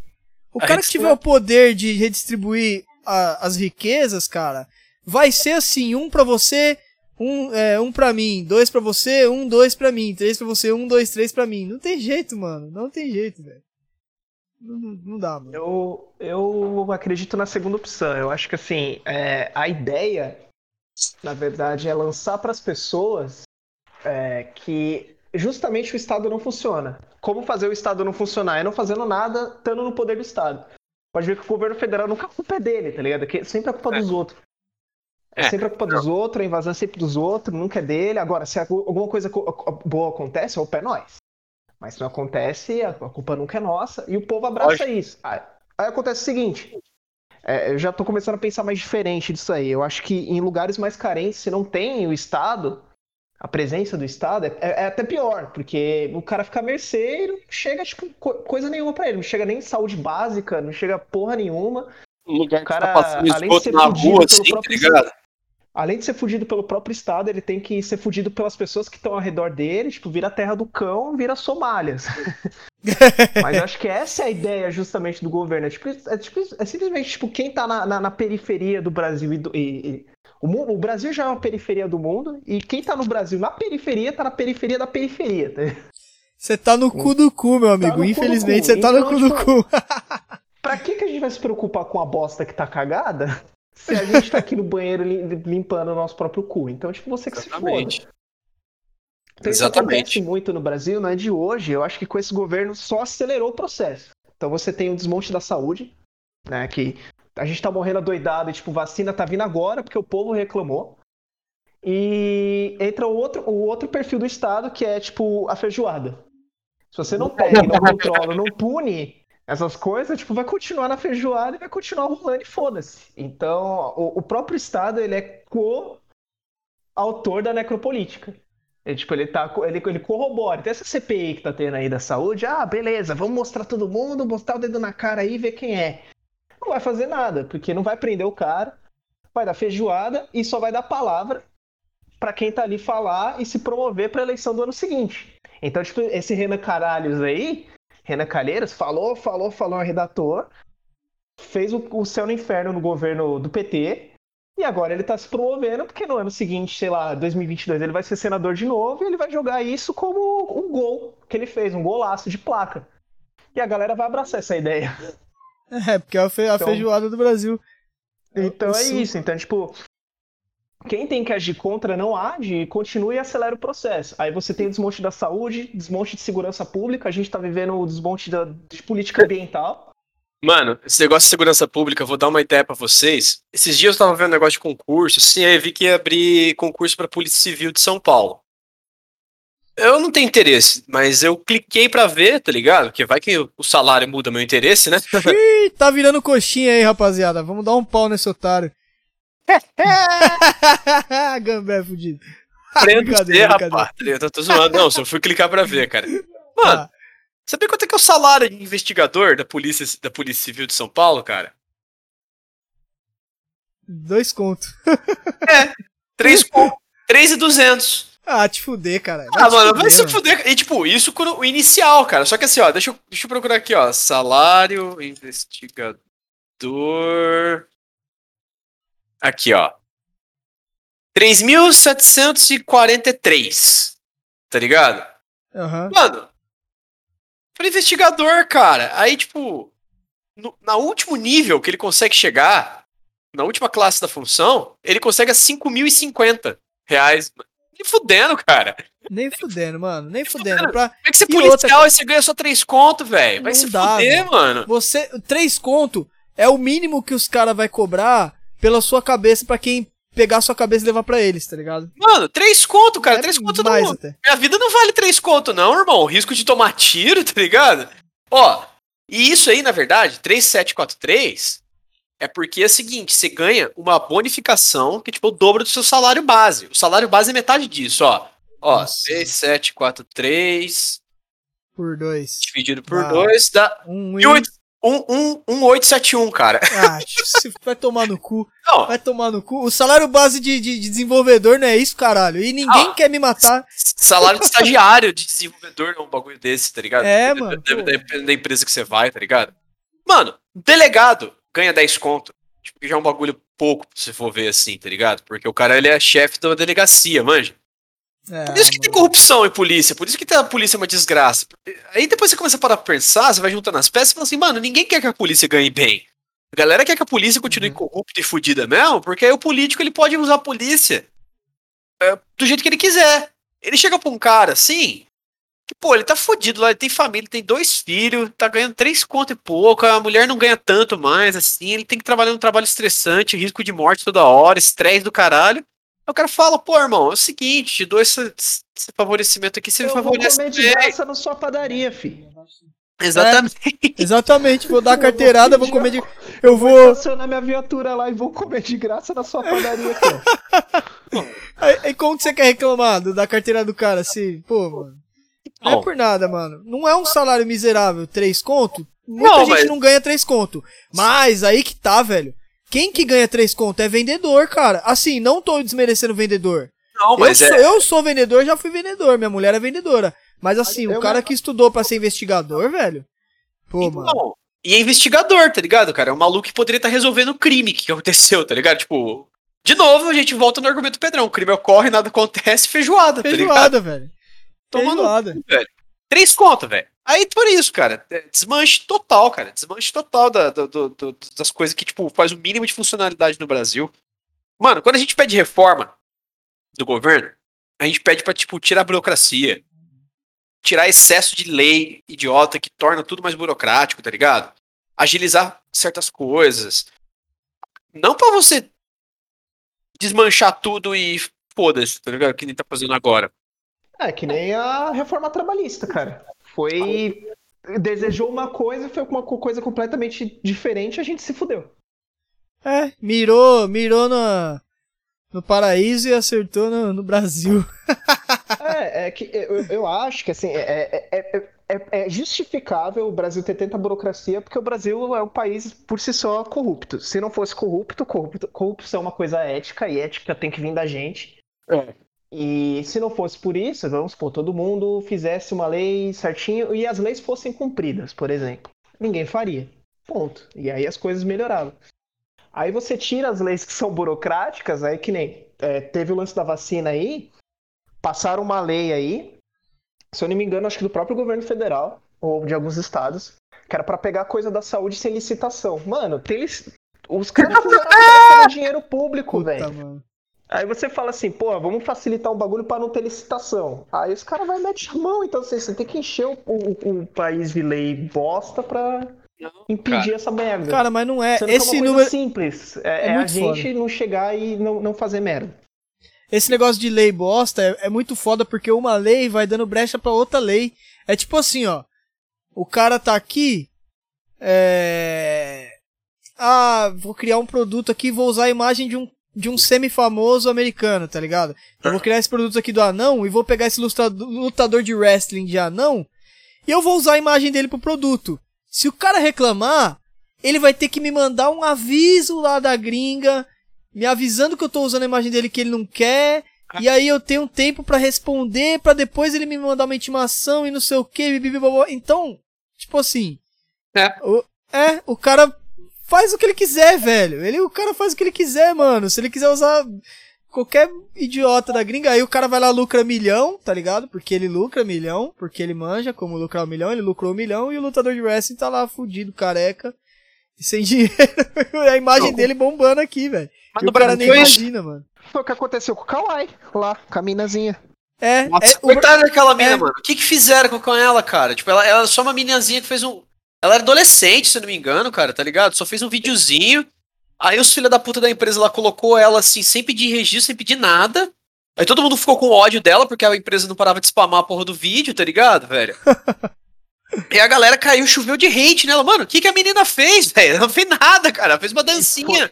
Speaker 3: O cara que tiver o poder de redistribuir a, as riquezas, cara, vai ser assim, um para você um, é, um pra mim, dois pra você, um, dois pra mim, três pra você, um, dois, três pra mim. Não tem jeito, mano. Não tem jeito, velho. Não, não dá, mano.
Speaker 7: Eu, eu acredito na segunda opção. Eu acho que, assim, é, a ideia na verdade, é lançar para as pessoas é, que justamente o Estado não funciona. Como fazer o Estado não funcionar? É não fazendo nada, estando no poder do Estado. Pode ver que o governo federal nunca a culpa é dele, tá ligado? Que sempre é culpa dos outros. É,
Speaker 8: É,
Speaker 7: sempre a culpa dos outros, a invasão é sempre dos outros, nunca é dele. Agora, se alguma coisa co- boa acontece, o pé é nós. Mas se não acontece, a a culpa nunca é nossa e o povo abraça isso. Aí, aí acontece o seguinte: é, eu já tô começando a pensar mais diferente disso aí. Eu acho que em lugares mais carentes, se não tem o Estado, a presença do Estado, é, é até pior, porque o cara fica mercê e não chega, tipo, co- coisa nenhuma pra ele. Não chega nem saúde básica, não chega porra nenhuma.
Speaker 8: Um lugar que
Speaker 7: cara,
Speaker 8: tá passando
Speaker 7: além de ser
Speaker 8: na
Speaker 7: fudido
Speaker 8: rua,
Speaker 7: pelo
Speaker 8: assim, tá
Speaker 7: próprio? Além de ser fudido pelo próprio Estado, ele tem que ser fudido pelas pessoas que estão ao redor dele, tipo, vira a terra do cão, vira Somália. (laughs) Mas eu acho que essa é a ideia justamente do governo. É, tipo, é, tipo, é simplesmente tipo, quem tá na, na- na periferia do Brasil e, do- e- e- o, mu- o Brasil já é uma periferia do mundo, e quem tá no Brasil na periferia tá na periferia da periferia. Tá?
Speaker 6: Você tá no cu do cu, meu
Speaker 7: no
Speaker 6: amigo.
Speaker 7: do
Speaker 6: Infelizmente, você tá no
Speaker 7: Então,
Speaker 6: cu do
Speaker 7: tipo,
Speaker 6: cu. (laughs)
Speaker 7: Pra que, que a gente vai se preocupar com a bosta que tá cagada (laughs) se a gente tá aqui no banheiro lim- limpando o nosso próprio cu? Então, tipo, você que se foda.
Speaker 8: Exatamente.
Speaker 7: Então, isso
Speaker 8: Exatamente.
Speaker 7: acontece muito no Brasil, não é de hoje. Eu acho que com esse governo só acelerou o processo. Então você tem o desmonte da saúde, né? Que a gente tá morrendo adoidado e, tipo, vacina tá vindo agora porque o povo reclamou. E entra o outro, o outro perfil do Estado, que é, tipo, a feijoada. Se você não pega não (laughs) controla, não pune essas coisas, tipo, vai continuar na feijoada e vai continuar rolando e foda-se. Então, o, o próprio Estado, ele é co-autor da necropolítica. Ele, tipo, ele, tá, ele, ele corrobora. Então, essa CPI que tá tendo aí da saúde, ah, beleza, vamos mostrar todo mundo, mostrar o dedo na cara aí e ver quem é. Não vai fazer nada, porque não vai prender o cara, vai dar feijoada e só vai dar palavra pra quem tá ali falar e se promover pra eleição do ano seguinte. Então, tipo, esse Renan Caralhos aí, Renan Calheiros, falou, falou, falou, é redator, fez o, o céu no inferno no governo do PT, e agora ele tá se promovendo, porque no ano seguinte, sei lá, 2022, ele vai ser senador de novo e ele vai jogar isso como um gol que ele fez, um golaço de placa. E a galera vai abraçar essa ideia. (laughs)
Speaker 6: É, porque é a, fe- a
Speaker 7: Então-
Speaker 6: feijoada do Brasil.
Speaker 7: Então é isso. Então, tipo, quem tem que agir contra não age, continue e acelera o processo. Aí você tem o desmonte da saúde, desmonte de segurança pública, a gente tá vivendo o desmonte da, de política ambiental.
Speaker 8: Mano, esse negócio de segurança pública, eu vou dar uma ideia pra vocês. Esses dias eu tava vendo um negócio de concurso, assim, aí eu vi que ia abrir concurso pra Polícia Civil de São Paulo. Eu não tenho interesse, mas eu cliquei pra ver, tá ligado? Porque vai que o salário muda meu interesse, né? (laughs)
Speaker 6: Ih, tá virando coxinha aí, rapaziada. Vamos dar um pau nesse otário. (laughs) Gambé fudido. (laughs)
Speaker 8: Prendo
Speaker 6: Brincadeira,
Speaker 8: você,
Speaker 6: brincadeira.
Speaker 8: rapaz. Eu tô, zoando. Não, só fui clicar pra ver, cara. Mano,
Speaker 6: Ah,
Speaker 8: sabia quanto é que é o salário de investigador da Polícia, da Polícia Civil de São Paulo, cara?
Speaker 6: dois contos.
Speaker 8: Três com- três e duzentos.
Speaker 6: Ah, te fuder, cara. Vai
Speaker 8: Ah, mano,
Speaker 6: fuder,
Speaker 8: vai se
Speaker 6: mano.
Speaker 8: fuder. E tipo, isso o inicial, cara. Só que assim, ó, deixa eu, deixa eu procurar aqui, ó. Salário investigador. Aqui, ó. 3.743. Tá ligado?
Speaker 6: Aham.
Speaker 8: Mano, para investigador, cara. Aí, tipo, no, na último nível que ele consegue chegar, na última classe da função, ele consegue a 5.050 reais. Nem fudendo, cara.
Speaker 6: Nem fudendo, mano. Nem fudendo. Pra
Speaker 8: Como é que você é policial
Speaker 6: outra-
Speaker 8: e você ganha só 3 conto, velho? Vai
Speaker 6: Não
Speaker 8: se
Speaker 6: dá,
Speaker 8: fuder,
Speaker 6: velho.
Speaker 8: mano.
Speaker 6: você. Três conto é o mínimo que os caras vai cobrar pela sua cabeça pra quem pegar sua cabeça e levar pra eles, tá ligado?
Speaker 8: Mano, 3 conto, cara.
Speaker 6: É
Speaker 8: 3 conto
Speaker 6: mais
Speaker 8: não.
Speaker 6: até.
Speaker 8: Minha vida não vale 3 conto, não, irmão. O risco de tomar tiro, (laughs) tá ligado? Ó, e isso aí, na verdade, 3743 é porque é o seguinte, você ganha uma bonificação que é tipo o dobro do seu salário base. O salário base é metade disso, ó. Ó,
Speaker 6: Nossa.
Speaker 8: 3743
Speaker 6: Por dois.
Speaker 8: dividido por
Speaker 6: Uau.
Speaker 8: 2 dá
Speaker 6: Um,
Speaker 8: 18 um, um, 1871, cara. (laughs)
Speaker 6: Ah, vai tomar no cu.
Speaker 8: Não,
Speaker 6: Vai tomar no cu. O salário base de, de, de desenvolvedor não é isso, caralho. E ninguém
Speaker 8: Ah.
Speaker 6: quer me matar.
Speaker 8: salário de estagiário, de desenvolvedor, é um bagulho desse, tá ligado?
Speaker 6: É,
Speaker 8: Depende-
Speaker 6: mano.
Speaker 8: Depende da empresa que você vai, tá ligado? Mano, delegado ganha 10 conto. Tipo, que já é um bagulho pouco, se for ver assim, tá ligado? Porque o cara, ele é chefe da delegacia, manja.
Speaker 6: É,
Speaker 8: Por isso que tem corrupção em polícia, por isso que a polícia é uma desgraça. Aí depois você começa a parar pra pensar, você vai juntando as peças e fala assim, mano, ninguém quer que a polícia ganhe bem. A galera quer que a polícia continue
Speaker 3: Uhum.
Speaker 8: corrupta e fudida mesmo, porque aí o político ele pode usar a polícia é, do jeito que ele quiser. Ele chega pra um cara assim, que, pô, ele tá fudido lá, ele tem família, tem dois filhos, tá ganhando três conto e pouco, a mulher não ganha tanto mais, assim, ele tem que trabalhar um trabalho estressante, risco de morte toda hora, estresse do caralho. Aí o cara fala, pô, irmão, é o seguinte, te dou esse, esse favorecimento aqui, você me
Speaker 7: Eu vou
Speaker 8: favorece
Speaker 7: comer de graça na sua padaria, fi.
Speaker 8: Exatamente. (laughs)
Speaker 3: Exatamente, vou dar a carteirada, vou comer de. (laughs) Eu
Speaker 7: Vou
Speaker 3: vou.
Speaker 7: estacionar minha viatura lá e vou comer de graça na sua padaria. (laughs)
Speaker 3: Aí, aí como que você quer reclamar do- da carteira do cara assim? Pô, mano. Não é por nada, mano. Não é um salário miserável, três conto. Muita
Speaker 8: Não,
Speaker 3: gente
Speaker 8: mas-
Speaker 3: não ganha três conto. Mas aí que tá, velho. Quem que ganha três conto é vendedor, cara. Assim, não tô desmerecendo o vendedor.
Speaker 8: Não,
Speaker 3: Eu
Speaker 8: mas
Speaker 3: sou,
Speaker 8: é.
Speaker 3: eu sou vendedor, já fui vendedor. Minha mulher é vendedora. Mas assim, o
Speaker 7: Eu
Speaker 3: cara
Speaker 7: mesmo-
Speaker 3: que estudou pra ser investigador, velho. Pô, mano.
Speaker 8: Então, e é investigador, tá ligado, cara? É um maluco que poderia estar resolvendo o crime que aconteceu, tá ligado? Tipo, de novo, a gente volta no argumento Pedrão. O crime ocorre, nada acontece, feijoada, tá ligado?
Speaker 3: Feijoada, velho.
Speaker 8: Tomando
Speaker 3: Feijoada.
Speaker 8: velho. Três contas, velho. Aí por isso, cara. é Desmanche total, cara. Desmanche total da, das coisas que, tipo, faz o mínimo de funcionalidade no Brasil. Mano, quando a gente pede reforma do governo, a gente pede pra, tipo, tirar a burocracia. Tirar excesso de lei idiota que torna tudo mais burocrático, tá ligado? Agilizar certas coisas. Não pra você desmanchar tudo e foda-se, tá ligado? Que nem tá fazendo agora.
Speaker 7: É que nem a reforma trabalhista, cara. Foi. Desejou uma coisa e foi uma co- coisa completamente diferente a gente se fudeu.
Speaker 3: É, mirou, mirou no, no paraíso e acertou no, no Brasil. (laughs)
Speaker 7: É, é que eu, eu acho que assim, é, é, é, é- é justificável o Brasil ter tanta burocracia, porque o Brasil é um país por si só corrupto. Se não fosse corrupto, corrupto corrupção é uma coisa ética, e ética tem que vir da gente. E se não fosse por isso, vamos supor, todo mundo fizesse uma lei certinho e as leis fossem cumpridas, por exemplo. Ninguém faria. Ponto. E aí as coisas melhoravam. Aí você tira as leis que são burocráticas, aí que nem é, teve o lance da vacina aí, passaram uma lei aí, se eu não me engano, acho que do próprio governo federal, ou de alguns estados, que era pra pegar coisa da saúde sem licitação. Mano, tem os caras (laughs) fizeram dinheiro público, velho. Aí você fala assim, pô, vamos facilitar um bagulho pra não ter licitação. Aí os caras vão meter a mão, então assim, você tem que encher o, o- o país de lei bosta pra impedir essa merda.
Speaker 3: Cara, mas não é.
Speaker 7: Sendo é uma
Speaker 3: Esse
Speaker 7: coisa
Speaker 3: número.
Speaker 7: simples. É,
Speaker 3: é
Speaker 7: é a
Speaker 3: muito
Speaker 7: gente não chegar e não, não fazer merda.
Speaker 3: Esse negócio de lei bosta é, é muito foda porque uma lei vai dando brecha pra outra lei. É tipo assim, ó. O cara tá aqui. É. Ah, vou criar um produto aqui vou usar a imagem de um, de um semi-famoso americano, tá ligado? Eu vou criar esse produto aqui do anão e vou pegar esse lutador de wrestling de anão e eu vou usar a imagem dele pro produto. Se o cara reclamar, ele vai ter que me mandar um aviso lá da gringa, me avisando que eu tô usando a imagem dele que ele não quer. E aí eu tenho um tempo pra responder, pra depois ele me mandar uma intimação e não sei o que. Então, tipo assim.
Speaker 8: É.
Speaker 3: O, é, o cara faz o que ele quiser, velho. Ele, o cara faz o que ele quiser, mano. Se ele quiser usar qualquer idiota da gringa, aí o cara vai lá lucra milhão, tá ligado? Porque ele lucra milhão, porque ele manja como lucrar um milhão, ele lucrou um milhão e o lutador de wrestling tá lá fudido, careca, e sem (laughs) dinheiro. a imagem
Speaker 8: Não.
Speaker 3: dele bombando aqui, velho.
Speaker 8: Mas
Speaker 3: E
Speaker 8: no
Speaker 3: o cara nem
Speaker 8: Brasil é isso.
Speaker 3: imagina, mano.
Speaker 7: Foi o que aconteceu com o Kawhi, lá, com a minazinha.
Speaker 3: É,
Speaker 8: Nossa,
Speaker 3: é o-
Speaker 8: coitada daquela mina,
Speaker 3: é.
Speaker 8: mano. O que que fizeram com, com ela, cara? Tipo, ela, ela é só uma meninazinha que fez um. Ela era adolescente, se eu não me engano, cara, tá ligado? Só fez um videozinho. Aí os filha da puta da empresa lá colocou ela assim, sem pedir registro, sem pedir nada. Aí todo mundo ficou com ódio dela, porque a empresa não parava de spamar a porra do vídeo, tá ligado, velho? (laughs) e a galera caiu, choveu de hate nela. Mano, o que, que a menina fez, velho? Ela não fez nada, cara. Ela fez uma dancinha.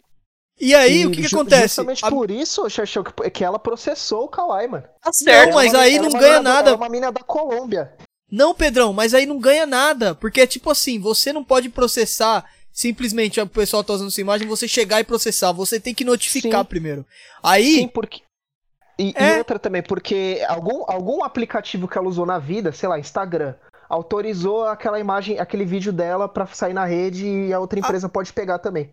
Speaker 3: E aí,
Speaker 7: E
Speaker 3: o que que acontece?
Speaker 7: Justamente
Speaker 3: A-
Speaker 7: por isso, Xaxão, que, que ela processou o Kawhi, mano.
Speaker 8: Tá certo.
Speaker 3: Não, mas aí não ganha nada.
Speaker 7: Ela é uma mina da Colômbia.
Speaker 3: Não, Pedrão, mas aí não ganha nada. Porque é tipo assim, você não pode processar simplesmente o pessoal tá usando sua imagem, você chegar e processar. Você tem que notificar
Speaker 7: Sim.
Speaker 3: primeiro. Aí,
Speaker 7: Sim, porque. E,
Speaker 3: É.
Speaker 7: e outra também, porque algum, algum aplicativo que ela usou na vida, sei lá, Instagram, autorizou aquela imagem, aquele vídeo dela pra sair na rede e a outra empresa pode pegar também.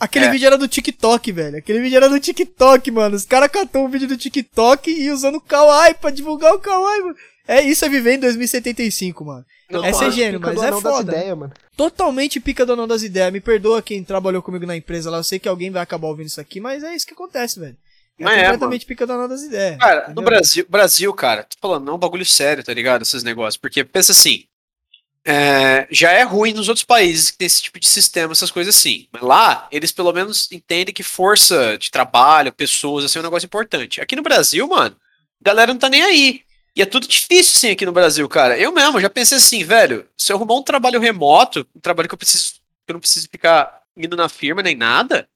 Speaker 3: aquele
Speaker 8: É.
Speaker 3: vídeo era do TikTok, velho. Aquele vídeo era do TikTok, mano. Os caras catou um vídeo do TikTok e usando o Kawaii pra divulgar o Kawaii, mano. É isso é viver em 2075, mano.
Speaker 8: Não,
Speaker 3: é ser gênio, mas
Speaker 7: do
Speaker 3: é foda.
Speaker 7: ideias, mano.
Speaker 3: Totalmente pica do anão das ideias. Me perdoa quem trabalhou comigo na empresa lá. Eu sei que alguém vai acabar ouvindo isso aqui, mas é isso que acontece, velho. É
Speaker 8: Mas é,
Speaker 3: completamente pica do anão das ideias.
Speaker 8: Cara, no
Speaker 3: entendeu?
Speaker 8: Brasil, Brasil, cara, tô falando, não é um bagulho sério, tá ligado? Esses negócios. Porque pensa assim. é, já é ruim nos outros países que tem esse tipo de sistema, essas coisas assim. Mas lá, eles pelo menos entendem que força de trabalho, pessoas, assim, é um negócio importante. Aqui no Brasil, mano, a galera não tá nem aí. E é tudo difícil, sim, aqui no Brasil, cara. Eu mesmo já pensei assim, velho, se eu arrumar um trabalho remoto, um trabalho que eu preciso, que eu não preciso ficar indo na firma nem nada,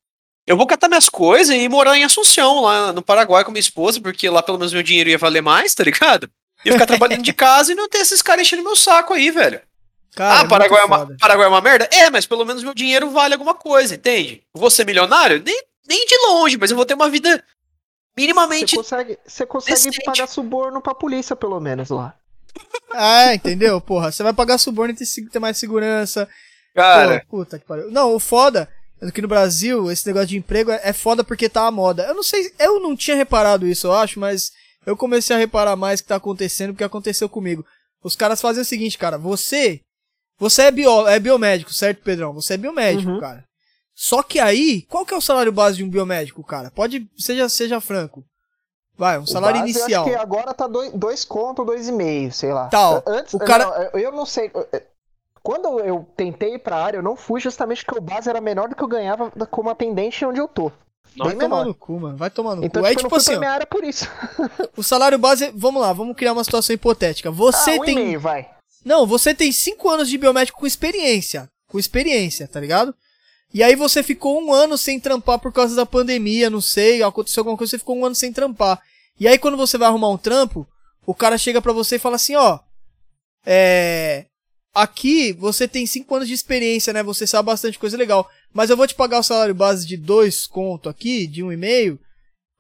Speaker 8: eu vou catar minhas coisas e ir morar em Assunção, lá no Paraguai com minha esposa, porque lá pelo menos meu dinheiro ia valer mais, tá ligado? Ia ficar trabalhando de casa e não ter esses caras enchendo meu saco aí, velho.
Speaker 3: Cara,
Speaker 8: ah, Paraguai é, uma. Paraguai é uma merda? É, mas pelo menos meu dinheiro vale alguma coisa, entende? Vou ser milionário? Nem, nem de longe, mas eu vou ter uma vida
Speaker 7: Você
Speaker 8: minimamente.
Speaker 7: consegue, você consegue
Speaker 8: decente.
Speaker 7: pagar suborno pra polícia, pelo menos, lá.
Speaker 3: É, entendeu? Porra, você vai pagar suborno e ter, se- ter mais segurança.
Speaker 8: Cara,
Speaker 3: Pô, puta que pariu. Não, o foda é que no Brasil, esse negócio de emprego é é foda porque tá a moda. Eu não sei, eu não tinha reparado isso, eu acho, mas eu comecei a reparar mais o que tá acontecendo porque aconteceu comigo. Os caras fazem o seguinte, cara, você. Você é, bio, é biomédico, certo, Pedrão? Você é biomédico,
Speaker 7: Uhum.
Speaker 3: cara. Só que aí, qual que é o salário base de um biomédico, cara? Pode, seja, seja franco. Vai, um
Speaker 7: O
Speaker 3: salário
Speaker 7: base,
Speaker 3: inicial.
Speaker 7: Eu acho que agora tá dois, dois conto, dois e meio, sei lá.
Speaker 3: Tal.
Speaker 7: Antes,
Speaker 3: O cara-
Speaker 7: não, eu- não sei. Quando eu tentei ir pra área, eu não fui justamente porque o base era menor do que eu ganhava como atendente onde eu tô.
Speaker 8: Não,
Speaker 3: Vai tomar no cu, mano. Vai tomar no
Speaker 7: Então,
Speaker 3: cu.
Speaker 7: Tipo, eu
Speaker 3: tipo
Speaker 7: não fui
Speaker 3: assim,
Speaker 7: minha área por isso. (laughs)
Speaker 3: o salário base. Vamos lá, vamos criar uma situação hipotética. Você
Speaker 7: ah, um
Speaker 3: tem.
Speaker 7: e-mail, vai.
Speaker 3: Não, você tem 5 anos de biomédico com experiência. Com experiência, tá ligado? E aí você ficou um ano sem trampar por causa da pandemia, não sei, aconteceu alguma coisa, você ficou um ano sem trampar. E aí quando você vai arrumar um trampo, o cara chega pra você e fala assim, ó, é, aqui você tem 5 anos de experiência, né? Você sabe bastante coisa legal, mas eu vou te pagar o salário base de dois conto aqui, de um e meio,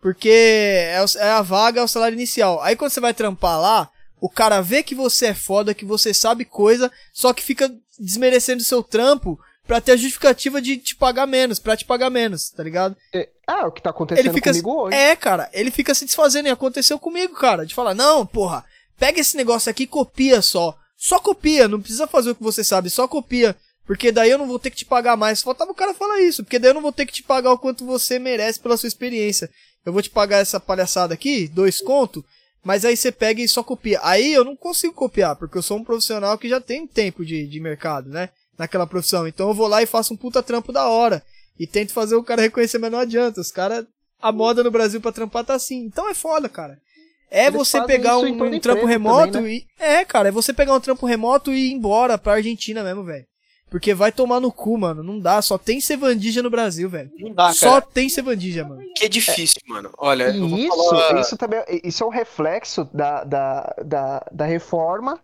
Speaker 3: porque é, o- é a vaga, é o salário inicial. Aí quando você vai trampar lá, o cara vê que você é foda, que você sabe coisa, só que fica desmerecendo seu trampo pra ter a justificativa de te pagar menos, pra te pagar menos, tá ligado?
Speaker 7: É, Ah, o que tá acontecendo
Speaker 3: Ele fica
Speaker 7: comigo hoje.
Speaker 3: É, cara, ele fica se desfazendo e aconteceu comigo, cara, de falar: "Não, porra, pega esse negócio aqui e copia só. Só copia, não precisa fazer o que você sabe, só copia, porque daí eu não vou ter que te pagar mais". Faltava o cara falar isso, porque daí eu não vou ter que te pagar o quanto você merece pela sua experiência. Eu vou te pagar essa palhaçada aqui, dois conto, mas aí você pega e só copia. Aí eu não consigo copiar, porque eu sou um profissional que já tem tempo de, de mercado, né? Naquela profissão. Então eu vou lá e faço um puta trampo da hora. E tento fazer o cara reconhecer, mas não adianta. Os caras. A moda no Brasil pra trampar tá assim. Então é foda, cara. É
Speaker 7: Eles
Speaker 3: você pegar um, um trampo remoto
Speaker 7: também,
Speaker 3: e. É, cara, é você pegar um trampo remoto e ir embora pra Argentina mesmo, velho. Porque vai tomar no cu, mano. Não dá. Só tem Sevandija no Brasil, velho.
Speaker 8: não dá,
Speaker 3: Só
Speaker 8: cara.
Speaker 3: tem Sevandija, mano.
Speaker 8: Que é difícil, mano. Olha, eu vou
Speaker 7: isso,
Speaker 8: falar...
Speaker 7: isso também, isso é um reflexo da, da, da, da reforma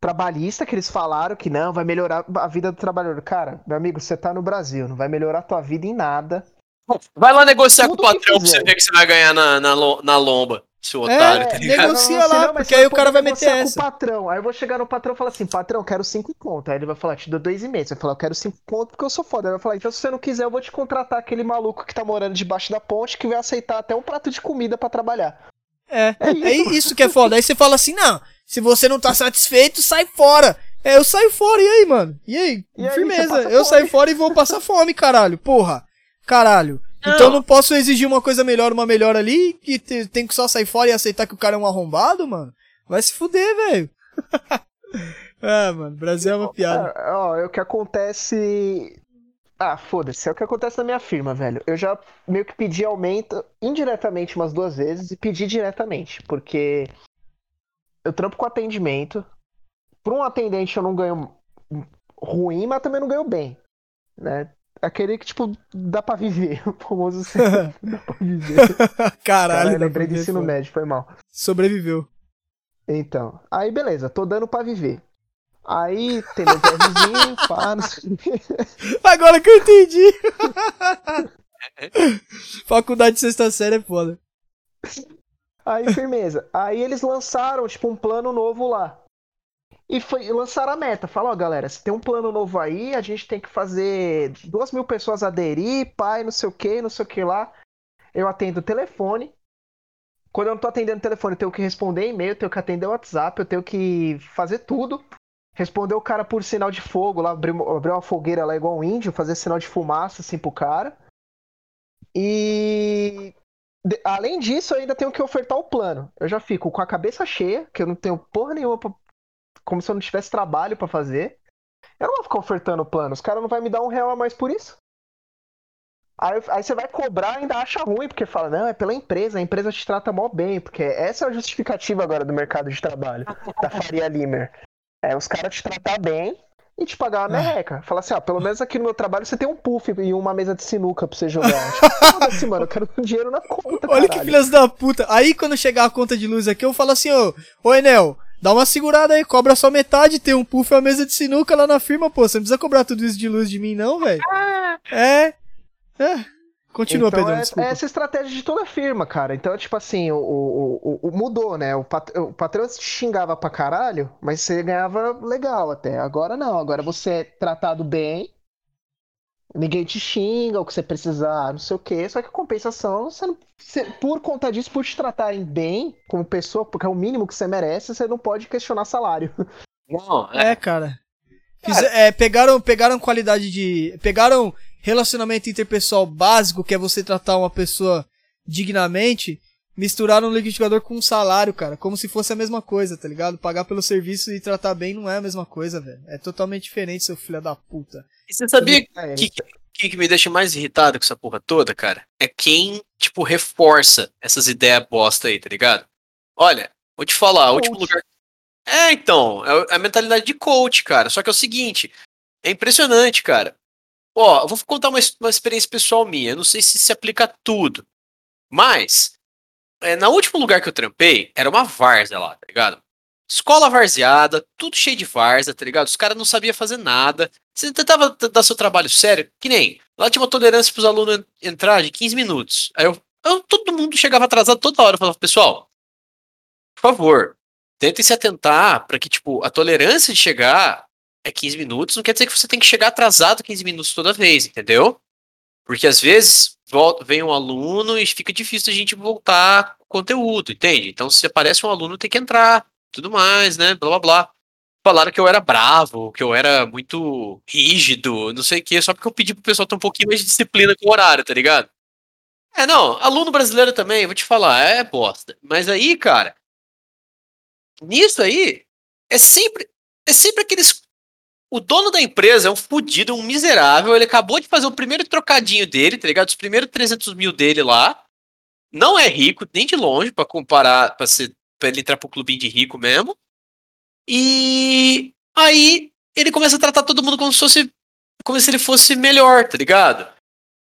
Speaker 7: trabalhista que eles falaram que não, vai melhorar a vida do trabalhador. Cara, meu amigo, você tá no Brasil, não vai melhorar a tua vida em nada.
Speaker 8: Vai lá negociar
Speaker 7: Tudo
Speaker 8: com o patrão pra você ver que você vai ganhar na, na, na lomba, seu otário, tá
Speaker 3: É,
Speaker 8: ligado?
Speaker 3: negocia
Speaker 7: Não,
Speaker 3: lá,
Speaker 7: não, mas
Speaker 3: porque aí o cara vai meter
Speaker 7: negociar
Speaker 3: essa.
Speaker 7: Com o patrão. Aí eu vou chegar no patrão e falar assim, patrão, quero cinco conto. Aí ele vai falar, te dou dois e meio. Você vai falar, eu quero cinco conto porque eu sou foda. Aí vou falar, então se você não quiser, eu vou te contratar aquele maluco que tá morando debaixo da ponte que vai aceitar até um prato de comida pra trabalhar.
Speaker 3: É,
Speaker 7: É
Speaker 3: é
Speaker 7: isso.
Speaker 3: que é foda. Aí você fala assim, não, se você não tá satisfeito, sai fora. É, eu saio fora, e aí, mano? E aí?
Speaker 7: E aí,
Speaker 3: Firmeza, eu saio fora e vou passar fome, caralho. Porra, caralho.
Speaker 8: Não.
Speaker 3: Então eu não posso exigir uma coisa melhor, uma melhor ali, e te- tem que só sair fora e aceitar que o cara é um arrombado, mano? Vai se fuder, velho. ah, (laughs) mano, Brasil é uma piada.
Speaker 7: É, ó, é o que acontece. Ah, foda-se, é o que acontece na minha firma, velho. Eu já meio que pedi aumento indiretamente umas duas vezes e pedi diretamente, porque eu trampo com atendimento. Por um atendente eu não ganho ruim, mas também não ganho bem, né? Aquele que, tipo, dá pra viver. (laughs) O famoso (laughs) dá pra viver. (laughs)
Speaker 3: Caralho,
Speaker 7: Caralho, lembrei do ensino médio, foi mal.
Speaker 3: Sobreviveu.
Speaker 7: Então, aí beleza, tô dando pra viver. Aí tem meu vizinho, (laughs) pá, não sei o quê.
Speaker 3: Agora que eu entendi. Faculdade de sexta série é foda.
Speaker 7: Aí, firmeza. Aí eles lançaram, tipo, um plano novo lá. E foi, lançaram a meta. Fala, ó, galera, se tem um plano novo aí, a gente tem que fazer duas mil pessoas aderir, pai, não sei o que, não sei o que lá. Eu atendo o telefone. quando eu não tô atendendo o telefone, eu tenho que responder e-mail, eu tenho que atender o WhatsApp, eu tenho que fazer tudo. Responder o cara por sinal de fogo, lá abrir, abrir uma fogueira lá igual um índio, fazer sinal de fumaça assim pro cara. E de- além disso, eu ainda tenho que ofertar o plano. Eu já fico com a cabeça cheia, que eu não tenho porra nenhuma pra... como se eu não tivesse trabalho pra fazer. Eu não vou ficar ofertando o plano, os caras não vão me dar um real a mais por isso. Aí, aí você vai cobrar e ainda acha ruim, porque fala, não, é pela empresa, a empresa te trata mó bem, porque essa é a justificativa agora do mercado de trabalho, da Faria Limer. É os caras te tratar bem e te pagar uma merreca. Fala assim, ó, pelo menos aqui no meu trabalho você tem um puff e uma mesa de sinuca pra você jogar. Tipo, Foda-se, mano, eu quero dinheiro na conta, (laughs)
Speaker 6: Olha que
Speaker 7: caralho.
Speaker 6: filhas da puta. Aí quando chegar a conta de luz aqui, eu falo assim, ô, ô Enel, dá uma segurada aí, cobra só metade, tem um puff e uma mesa de sinuca lá na firma, pô. Você não precisa cobrar tudo isso de luz de mim, não, velho. É. É. Continua,
Speaker 7: então,
Speaker 6: Pedro,
Speaker 7: é,
Speaker 6: desculpa.
Speaker 7: é essa estratégia de toda firma, cara. Então, tipo assim, o, o, o- o- mudou, né? O, pat, o patrão te xingava pra caralho, mas você ganhava legal até. Agora não, agora você é tratado bem, ninguém te xinga, o que você precisar, não sei o quê. Só que a compensação, você não, você- por conta disso, por te tratarem bem como pessoa, porque é o mínimo que você merece, você não pode questionar salário.
Speaker 8: Não, é.
Speaker 6: É, cara. Fize- é, pegaram, pegaram qualidade de. Pegaram relacionamento interpessoal básico, que é você tratar uma pessoa dignamente, misturaram o liquidificador com um salário, cara. Como se fosse a mesma coisa, tá ligado? Pagar pelo serviço e tratar bem não é a mesma coisa, velho. É totalmente diferente, seu filho da puta.
Speaker 8: E você sabia
Speaker 7: É,
Speaker 8: que, que, que me deixa mais irritado com essa porra toda, cara? É quem, tipo, reforça essas ideias bosta aí, tá ligado? Olha, vou te falar, o último lugar. É, então, é é a mentalidade de coach, cara. Só que é o seguinte, é impressionante, cara. Ó, eu vou contar uma, uma experiência pessoal minha. Eu não sei se se aplica a tudo. Mas, é, na último lugar que eu trampei, era uma várzea lá, tá ligado? Escola varzeada, tudo cheio de várzea, tá ligado? Os caras não sabiam fazer nada. Você tentava dar seu trabalho sério, que nem. Lá tinha uma tolerância pros alunos en- entrar de 15 minutos. Aí eu, eu- todo mundo chegava atrasado toda hora. Eu falava, pessoal, por favor, tentem se atentar para que, tipo, a tolerância de chegar é 15 minutos, não quer dizer que você tem que chegar atrasado 15 minutos toda vez, entendeu? Porque às vezes vol- vem um aluno e fica difícil a gente voltar o conteúdo, entende? Então, se aparece um aluno, tem que entrar, tudo mais, né? Blá blá blá. Falaram que eu era bravo, que eu era muito rígido, não sei o quê, só porque eu pedi pro pessoal ter um pouquinho mais de disciplina com o horário, tá ligado? É, não, aluno brasileiro também, vou te falar, é bosta. Mas aí, cara, nisso aí, é sempre, é sempre aqueles. O dono da empresa é um fudido, um miserável. Ele acabou de fazer o primeiro trocadinho dele, tá ligado? Os primeiros 300 mil dele lá. Não é rico, nem de longe, pra comparar, pra, ser, pra ele entrar pro clubinho de rico mesmo. E aí ele começa a tratar todo mundo como se fosse. Como se ele fosse melhor, tá ligado?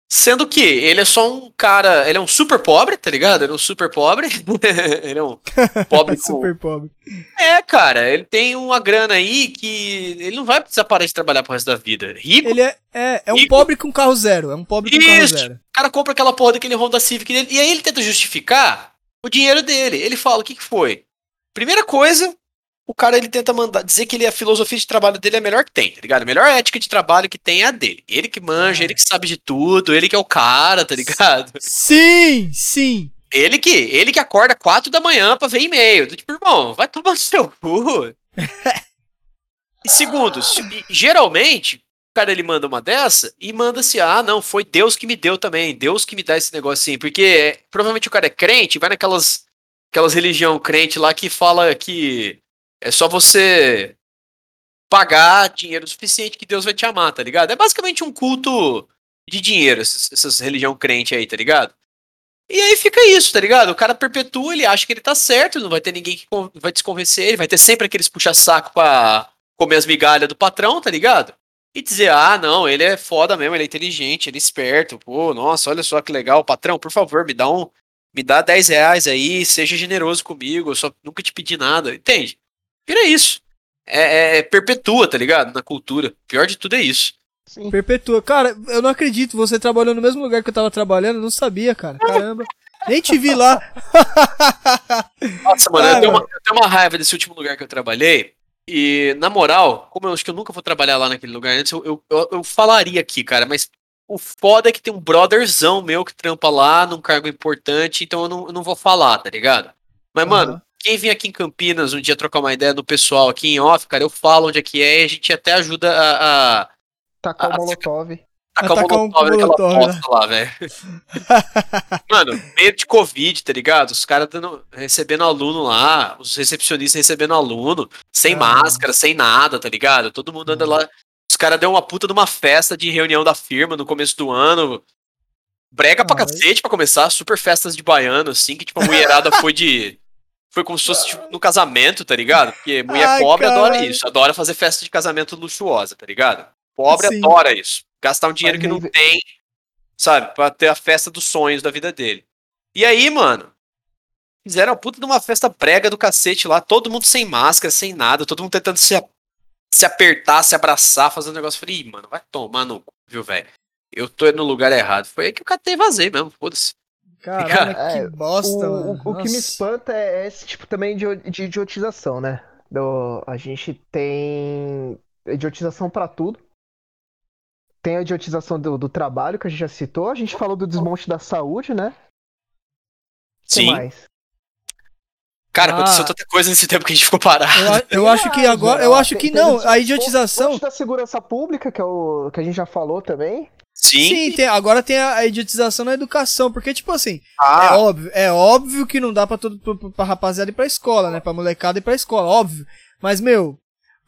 Speaker 8: Sendo que ele é só um cara. Ele é um super pobre, tá ligado? Ele é um super pobre. (laughs) ele é um (laughs) pobre com,
Speaker 6: Super pobre.
Speaker 8: é, cara, ele tem uma grana aí que ele não vai precisar parar de trabalhar pro resto da vida. Rico,
Speaker 6: Ele é, é, é um
Speaker 8: Rico.
Speaker 6: pobre com carro zero. É um pobre com carro
Speaker 8: Isso.
Speaker 6: zero.
Speaker 8: o cara compra aquela porra daquele Honda Civic dele, e aí ele tenta justificar o dinheiro dele. Ele fala, o que que foi? Primeira coisa, o cara ele tenta mandar, dizer que ele, a filosofia de trabalho dele é a melhor que tem, tá ligado? A melhor ética de trabalho que tem é a dele. Ele que manja, ele que sabe de tudo, ele que é o cara, tá ligado?
Speaker 6: Sim, sim.
Speaker 8: Ele que, ele que acorda 4 da manhã pra ver e-mail. Tipo, irmão, vai tomar no seu cu. (laughs) e segundo, se- geralmente, o cara ele manda uma dessa e manda-se, ah, não, foi Deus que me deu também, Deus que me dá esse negocinho. Porque é, provavelmente o cara é crente, vai naquelas aquelas religião crente lá que fala que é só você pagar dinheiro suficiente que Deus vai te amar, tá ligado? É basicamente um culto de dinheiro, essas, essas religião crente aí, tá ligado? E aí fica isso, tá ligado? O cara perpetua, ele acha que ele tá certo, não vai ter ninguém que vai desconvencer ele, vai ter sempre aqueles puxa-saco pra comer as migalhas do patrão, tá ligado? E dizer, ah, não, ele é foda mesmo, ele é inteligente, ele é esperto, pô, nossa, olha só que legal, patrão, por favor, me dá um, me dá 10 reais aí, seja generoso comigo, eu só nunca te pedi nada, entende? Vira isso. É, é- perpetua, tá ligado? Na cultura. Pior de tudo é isso.
Speaker 7: Sim.
Speaker 6: Perpetua. Cara, eu não acredito. Você trabalhou no mesmo lugar que eu tava trabalhando. Eu não sabia, cara. Caramba. Nem te vi lá. (laughs)
Speaker 8: Nossa, mano,
Speaker 6: Ah,
Speaker 8: eu, tenho uma, eu tenho uma raiva desse último lugar que eu trabalhei. E, na moral, como eu acho que eu nunca vou trabalhar lá naquele lugar antes, eu, eu, eu, eu falaria aqui, cara, mas O foda é que tem um brotherzão meu que trampa lá num cargo importante, então eu não, eu não vou falar, tá ligado? Mas, mano, quem vem aqui em Campinas um dia trocar uma ideia do pessoal aqui em off, cara, eu falo onde é que é e a gente até ajuda a. a
Speaker 7: Tacar
Speaker 8: Ah,
Speaker 7: o Molotov.
Speaker 8: tacar
Speaker 3: Atacar
Speaker 8: o
Speaker 3: um
Speaker 8: molotov naquela
Speaker 3: né?
Speaker 8: bosta lá, velho. (laughs) Mano, medo de Covid, tá ligado? Os caras recebendo aluno lá, os recepcionistas recebendo aluno, sem
Speaker 3: Ah.
Speaker 8: máscara, sem nada, tá ligado? Todo mundo anda lá. Os caras deu uma puta de uma festa de reunião da firma no começo do ano. Brega pra
Speaker 3: Ah,
Speaker 8: cacete pra começar, super festas de baiano, assim, que tipo, a mulherada foi de. (laughs) Foi como se fosse tipo, no casamento, tá ligado? Porque mulher
Speaker 3: Ai,
Speaker 8: pobre adora isso, adora fazer festa de casamento luxuosa, tá ligado? Pobre
Speaker 3: Sim.
Speaker 8: adora isso. Gastar um dinheiro que não tem, sabe? Pra ter a festa dos sonhos da vida dele. E aí, mano, fizeram a puta de uma festa brega do cacete lá, todo mundo sem máscara, sem nada, todo mundo tentando se, a- se apertar, se abraçar, fazendo um negócio. Falei, mano, vai tomar no cu, viu, velho? Eu tô no lugar errado. Foi aí que eu catei e vazei mesmo, foda-se.
Speaker 3: Caralho,
Speaker 7: É,
Speaker 3: que bosta,
Speaker 7: O,
Speaker 3: mano.
Speaker 7: o- o que me espanta é esse tipo também de, de idiotização, né? Do- a gente tem idiotização pra tudo. Tem a idiotização do, do trabalho, que a gente já citou. A gente falou do desmonte da saúde, né?
Speaker 8: Sim.
Speaker 7: mais?
Speaker 8: Cara,
Speaker 3: Ah.
Speaker 8: aconteceu tanta coisa nesse tempo que a gente ficou parado.
Speaker 3: Eu, eu acho que agora. Eu acho que não. A idiotização.
Speaker 7: Da segurança pública, que é o que a gente já falou também.
Speaker 8: Sim.
Speaker 3: Sim, tem- agora tem a, a idiotização na educação, porque, tipo assim, é
Speaker 8: Ah,
Speaker 3: óbvio, é óbvio que não dá pra, todo, pra, pra rapaziada ir pra escola, né? Pra molecada ir pra escola, óbvio. Mas, meu,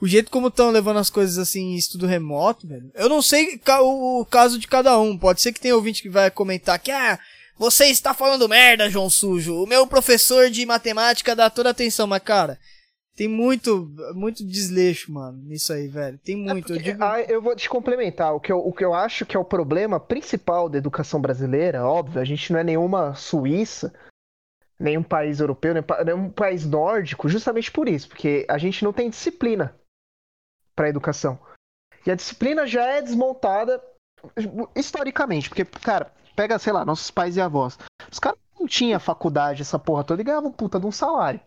Speaker 3: o jeito como estão levando as coisas assim em estudo remoto, velho. Eu não sei o, o caso de cada um. Pode ser que tenha ouvinte que vai comentar que, ah, você está falando merda, João Sujo. O meu professor de matemática dá toda atenção, mas, cara. Tem muito, muito desleixo, mano, nisso aí, velho. Tem muito. eu digo...
Speaker 7: Ah, eu vou te complementar. O que, eu, o que eu acho que é o problema principal da educação brasileira, óbvio, a gente não é nenhuma Suíça, nenhum país europeu, nenhum país nórdico, justamente por isso, porque a gente não tem disciplina para educação. E a disciplina já é desmontada historicamente, porque, cara, pega, sei lá, nossos pais e avós. Os caras não tinham faculdade, essa porra toda, e ganhavam puta de um salário.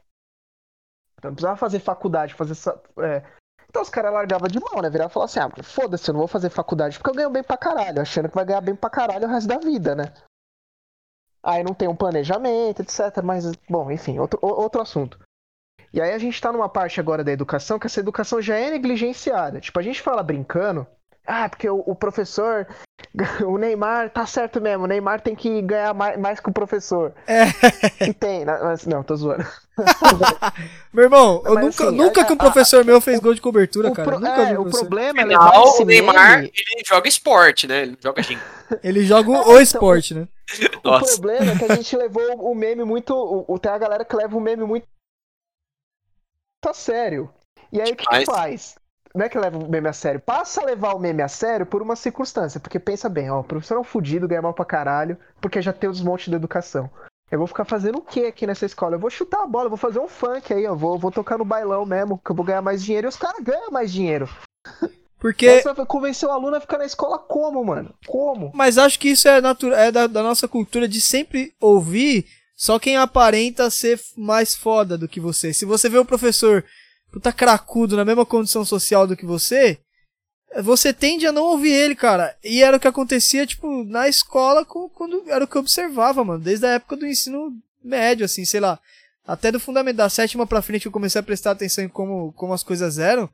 Speaker 7: Não precisava fazer faculdade, fazer é, então os caras largavam de mão, né? Virava e falavam assim: ah, foda-se, eu não vou fazer faculdade porque eu ganho bem pra caralho, achando que vai ganhar bem pra caralho o resto da vida, né? Aí não tem um planejamento, etc. Mas, bom, enfim, outro, outro assunto. E aí a gente tá numa parte agora da educação que essa educação já é negligenciada. Tipo, a gente fala brincando, ah, porque o, o professor, (laughs) o Neymar, tá certo mesmo, o Neymar tem que ganhar mais, mais que o professor.
Speaker 3: É. (laughs)
Speaker 7: E tem, mas não, tô zoando. (laughs)
Speaker 3: Meu irmão, eu
Speaker 7: Mas,
Speaker 3: nunca,
Speaker 7: assim,
Speaker 3: nunca
Speaker 7: a-
Speaker 3: que um
Speaker 7: a-
Speaker 3: professor meu fez gol de cobertura,
Speaker 7: O,
Speaker 3: cara.
Speaker 7: pro-
Speaker 3: nunca vi
Speaker 7: é, o problema é
Speaker 8: Afinal, o Neymar,
Speaker 7: meme-
Speaker 8: ele joga esporte, né? Ele joga.
Speaker 3: Ele joga o
Speaker 7: então,
Speaker 3: esporte, né?
Speaker 7: O
Speaker 8: Nossa.
Speaker 7: problema é que a gente levou o meme muito. O, o- tem a galera que leva o meme muito a sério. E aí o que, que faz? Não é que leva o meme a sério, passa a levar o meme a sério por uma circunstância. Porque pensa bem, ó, o professor é um fudido, ganha mal pra caralho, porque já tem o desmonte da educação. Eu vou ficar fazendo o que aqui nessa escola? Eu vou chutar a bola, eu vou fazer um funk aí, eu vou, vou tocar no bailão mesmo, que eu vou ganhar mais dinheiro. E os caras ganham mais dinheiro.
Speaker 3: Porque.
Speaker 7: Você vai convencer o aluno a ficar na escola como, mano? Como?
Speaker 3: Mas acho que isso é, natu é da, da nossa cultura de sempre ouvir só quem aparenta ser mais foda do que você. Se você vê o professor puta cracudo na mesma condição social do que você, você tende a não ouvir ele, cara. E era o que acontecia, tipo, na escola, quando era o que eu observava, mano. Desde a época do ensino médio, assim, sei lá. Até do fundamental, da sétima pra frente, eu comecei a prestar atenção em como, como as coisas eram.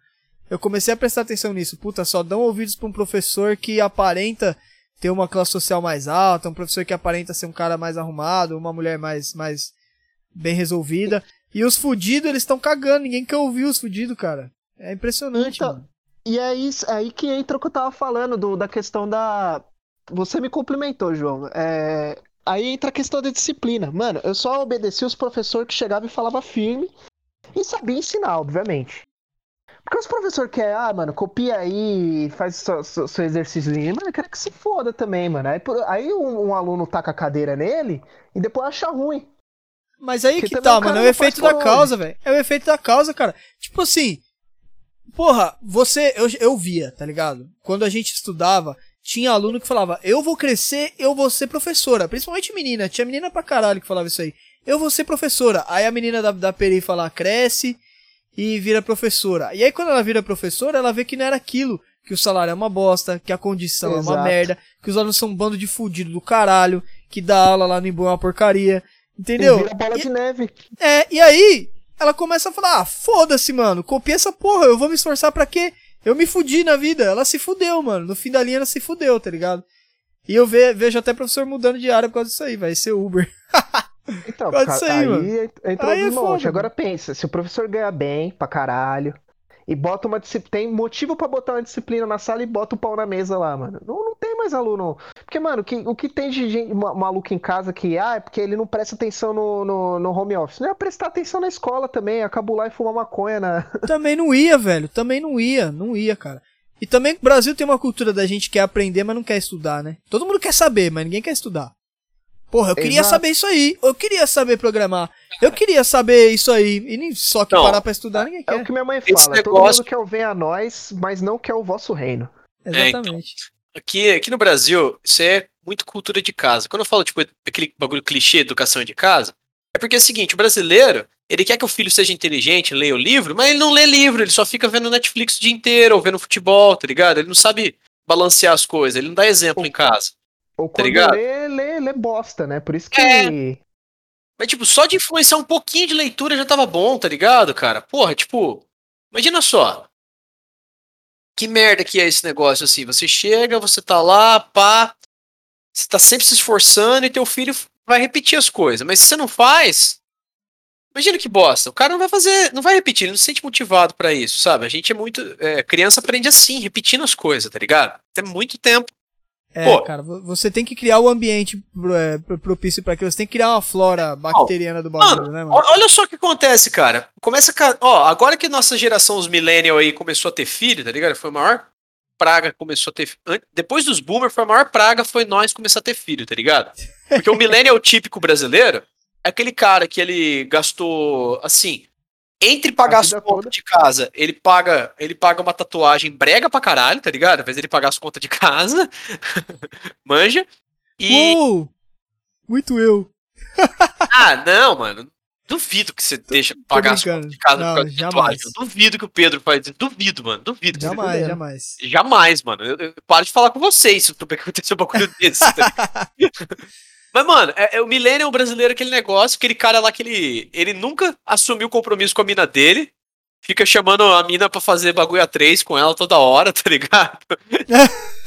Speaker 3: Eu comecei a prestar atenção nisso. Puta, só dão ouvidos pra um professor que aparenta ter uma classe social mais alta, um professor que aparenta ser um cara mais arrumado, uma mulher mais, mais bem resolvida. E os fudidos, eles estão cagando. Ninguém quer ouvir os fudidos, cara. É impressionante,
Speaker 7: Então,
Speaker 3: mano.
Speaker 7: E é isso, é aí que entra o que eu tava falando do, da questão da. Você me complementou, João. É, Aí entra a questão da disciplina. Mano, eu só obedeci os professores que chegavam e falavam firme e sabia ensinar, obviamente. Porque os professores que é, ah, mano, copia aí, faz seu, seu, seu exercício, mano, eu quero que se foda também, mano. Aí, por- aí um, um aluno taca a cadeira nele e depois acha ruim.
Speaker 3: Mas aí que
Speaker 7: também
Speaker 3: tá, mano. É o efeito da causa, velho. É o efeito da causa, cara. Tipo assim. Porra, você. Eu, eu via, tá ligado? Quando a gente estudava, tinha aluno que falava: Eu vou crescer, eu vou ser professora. Principalmente menina. Tinha menina pra caralho que falava isso aí. Eu vou ser professora. Aí a menina da, da peri fala: Cresce e vira professora. E aí quando ela vira professora, ela vê que não era aquilo que o salário é uma bosta, que a condição é uma
Speaker 7: Exato.
Speaker 3: merda, que os alunos são um bando de fudido do caralho, que dá aula lá no Imbu é uma porcaria. Entendeu?
Speaker 7: E vira bola de neve.
Speaker 3: É, e aí ela começa a falar: ah, foda-se, mano, copia essa porra, eu vou me esforçar pra quê? Eu me fudi na vida. Ela se fudeu, mano. No fim da linha ela se fudeu, tá ligado? E eu ve- vejo até professor mudando de área por causa disso aí, vai ser Uber. (laughs)
Speaker 7: Então,
Speaker 3: Pode
Speaker 7: cara,
Speaker 3: ser,
Speaker 7: aí
Speaker 3: mano.
Speaker 7: entrou
Speaker 3: Aí é
Speaker 7: monte.
Speaker 3: foda,
Speaker 7: Agora pensa, se o professor ganha bem pra caralho e bota uma disciplina, tem motivo pra botar uma disciplina na sala e bota o pau na mesa lá, mano. Não, não tem mais aluno. Porque, mano, que- o que tem de gente, ma- maluco em casa que, ah, é porque ele não presta atenção no, no, no home office. Não é prestar atenção na escola também, é cabular e fumar maconha na. (laughs)
Speaker 3: Também não ia, velho. Também não ia, não ia, cara. E também o Brasil tem uma cultura da gente que quer aprender, mas não quer estudar, né? Todo mundo quer saber, mas ninguém quer estudar. Porra, eu queria
Speaker 7: Exato.
Speaker 3: saber isso aí. Eu queria saber programar. Eu queria saber isso aí. E nem só que
Speaker 8: Não.
Speaker 3: parar pra estudar ninguém
Speaker 7: É
Speaker 3: quer.
Speaker 7: o que minha mãe
Speaker 8: Esse
Speaker 7: fala. Todo
Speaker 8: negócio-
Speaker 7: mundo quer o a nós, mas não quer o vosso reino.
Speaker 3: Exatamente.
Speaker 8: Aqui, aqui no Brasil, isso é muito cultura de casa. Quando eu falo, tipo, aquele bagulho clichê, educação de casa, é porque é o seguinte, o brasileiro, ele quer que o filho seja inteligente, leia o livro, mas ele não lê livro, ele só fica vendo Netflix o dia inteiro, ou vendo futebol, tá ligado? Ele não sabe balancear as coisas, ele não dá exemplo em casa.
Speaker 7: Ou quando
Speaker 8: ligado?
Speaker 7: lê, lê, lê bosta, né? Por isso que.
Speaker 8: É. Mas, tipo, só de influenciar um pouquinho de leitura já tava bom, tá ligado, cara? Porra, tipo, imagina só. Que merda que é esse negócio assim? Você chega, você tá lá, pá, você tá sempre se esforçando e teu filho vai repetir as coisas. Mas se você não faz, imagina que bosta. O cara não vai fazer, não vai repetir, ele não se sente motivado pra isso, sabe? A gente é muito. é, criança aprende assim, repetindo as coisas, tá ligado? Tem muito tempo.
Speaker 3: É,
Speaker 8: Pô.
Speaker 3: cara, vo- você tem que criar o ambiente pro- é, pro- propício pra aquilo. Você tem que criar uma flora bacteriana do bagulho, né, mano?
Speaker 8: Olha só o que acontece, cara. Começa. a Ó, agora que nossa geração, os millennial aí, começou a ter filho, tá ligado? Foi a maior praga que começou a ter. Depois dos boomers, foi a maior praga, foi nós começar a ter filho, tá ligado? Porque o (laughs) millennial típico brasileiro é aquele cara que ele gastou, assim. Entre pagar as contas
Speaker 7: toda.
Speaker 8: de casa, ele paga, ele paga uma tatuagem brega pra caralho, tá ligado? Ao invés dele pagar as contas de casa, (laughs) manja. E.
Speaker 3: Uou! Muito eu.
Speaker 8: Ah, não, mano. Duvido que você deixa pagar as contas de casa
Speaker 3: Não,
Speaker 8: por causa de tatuagem. Eu duvido que o Pedro faz isso. Duvido, mano. Duvido. que você-
Speaker 3: Jamais,
Speaker 7: fudendo.
Speaker 3: jamais.
Speaker 8: Jamais, mano. Eu, eu paro de falar com vocês se que aconteceu um bagulho (laughs) desse. tá? (laughs) Mas, mano, é, é o Millennium brasileiro, aquele negócio, aquele cara lá que ele, ele nunca assumiu compromisso com a mina dele. Fica chamando a mina pra fazer bagulho a três com ela toda hora, (laughs) tá ligado?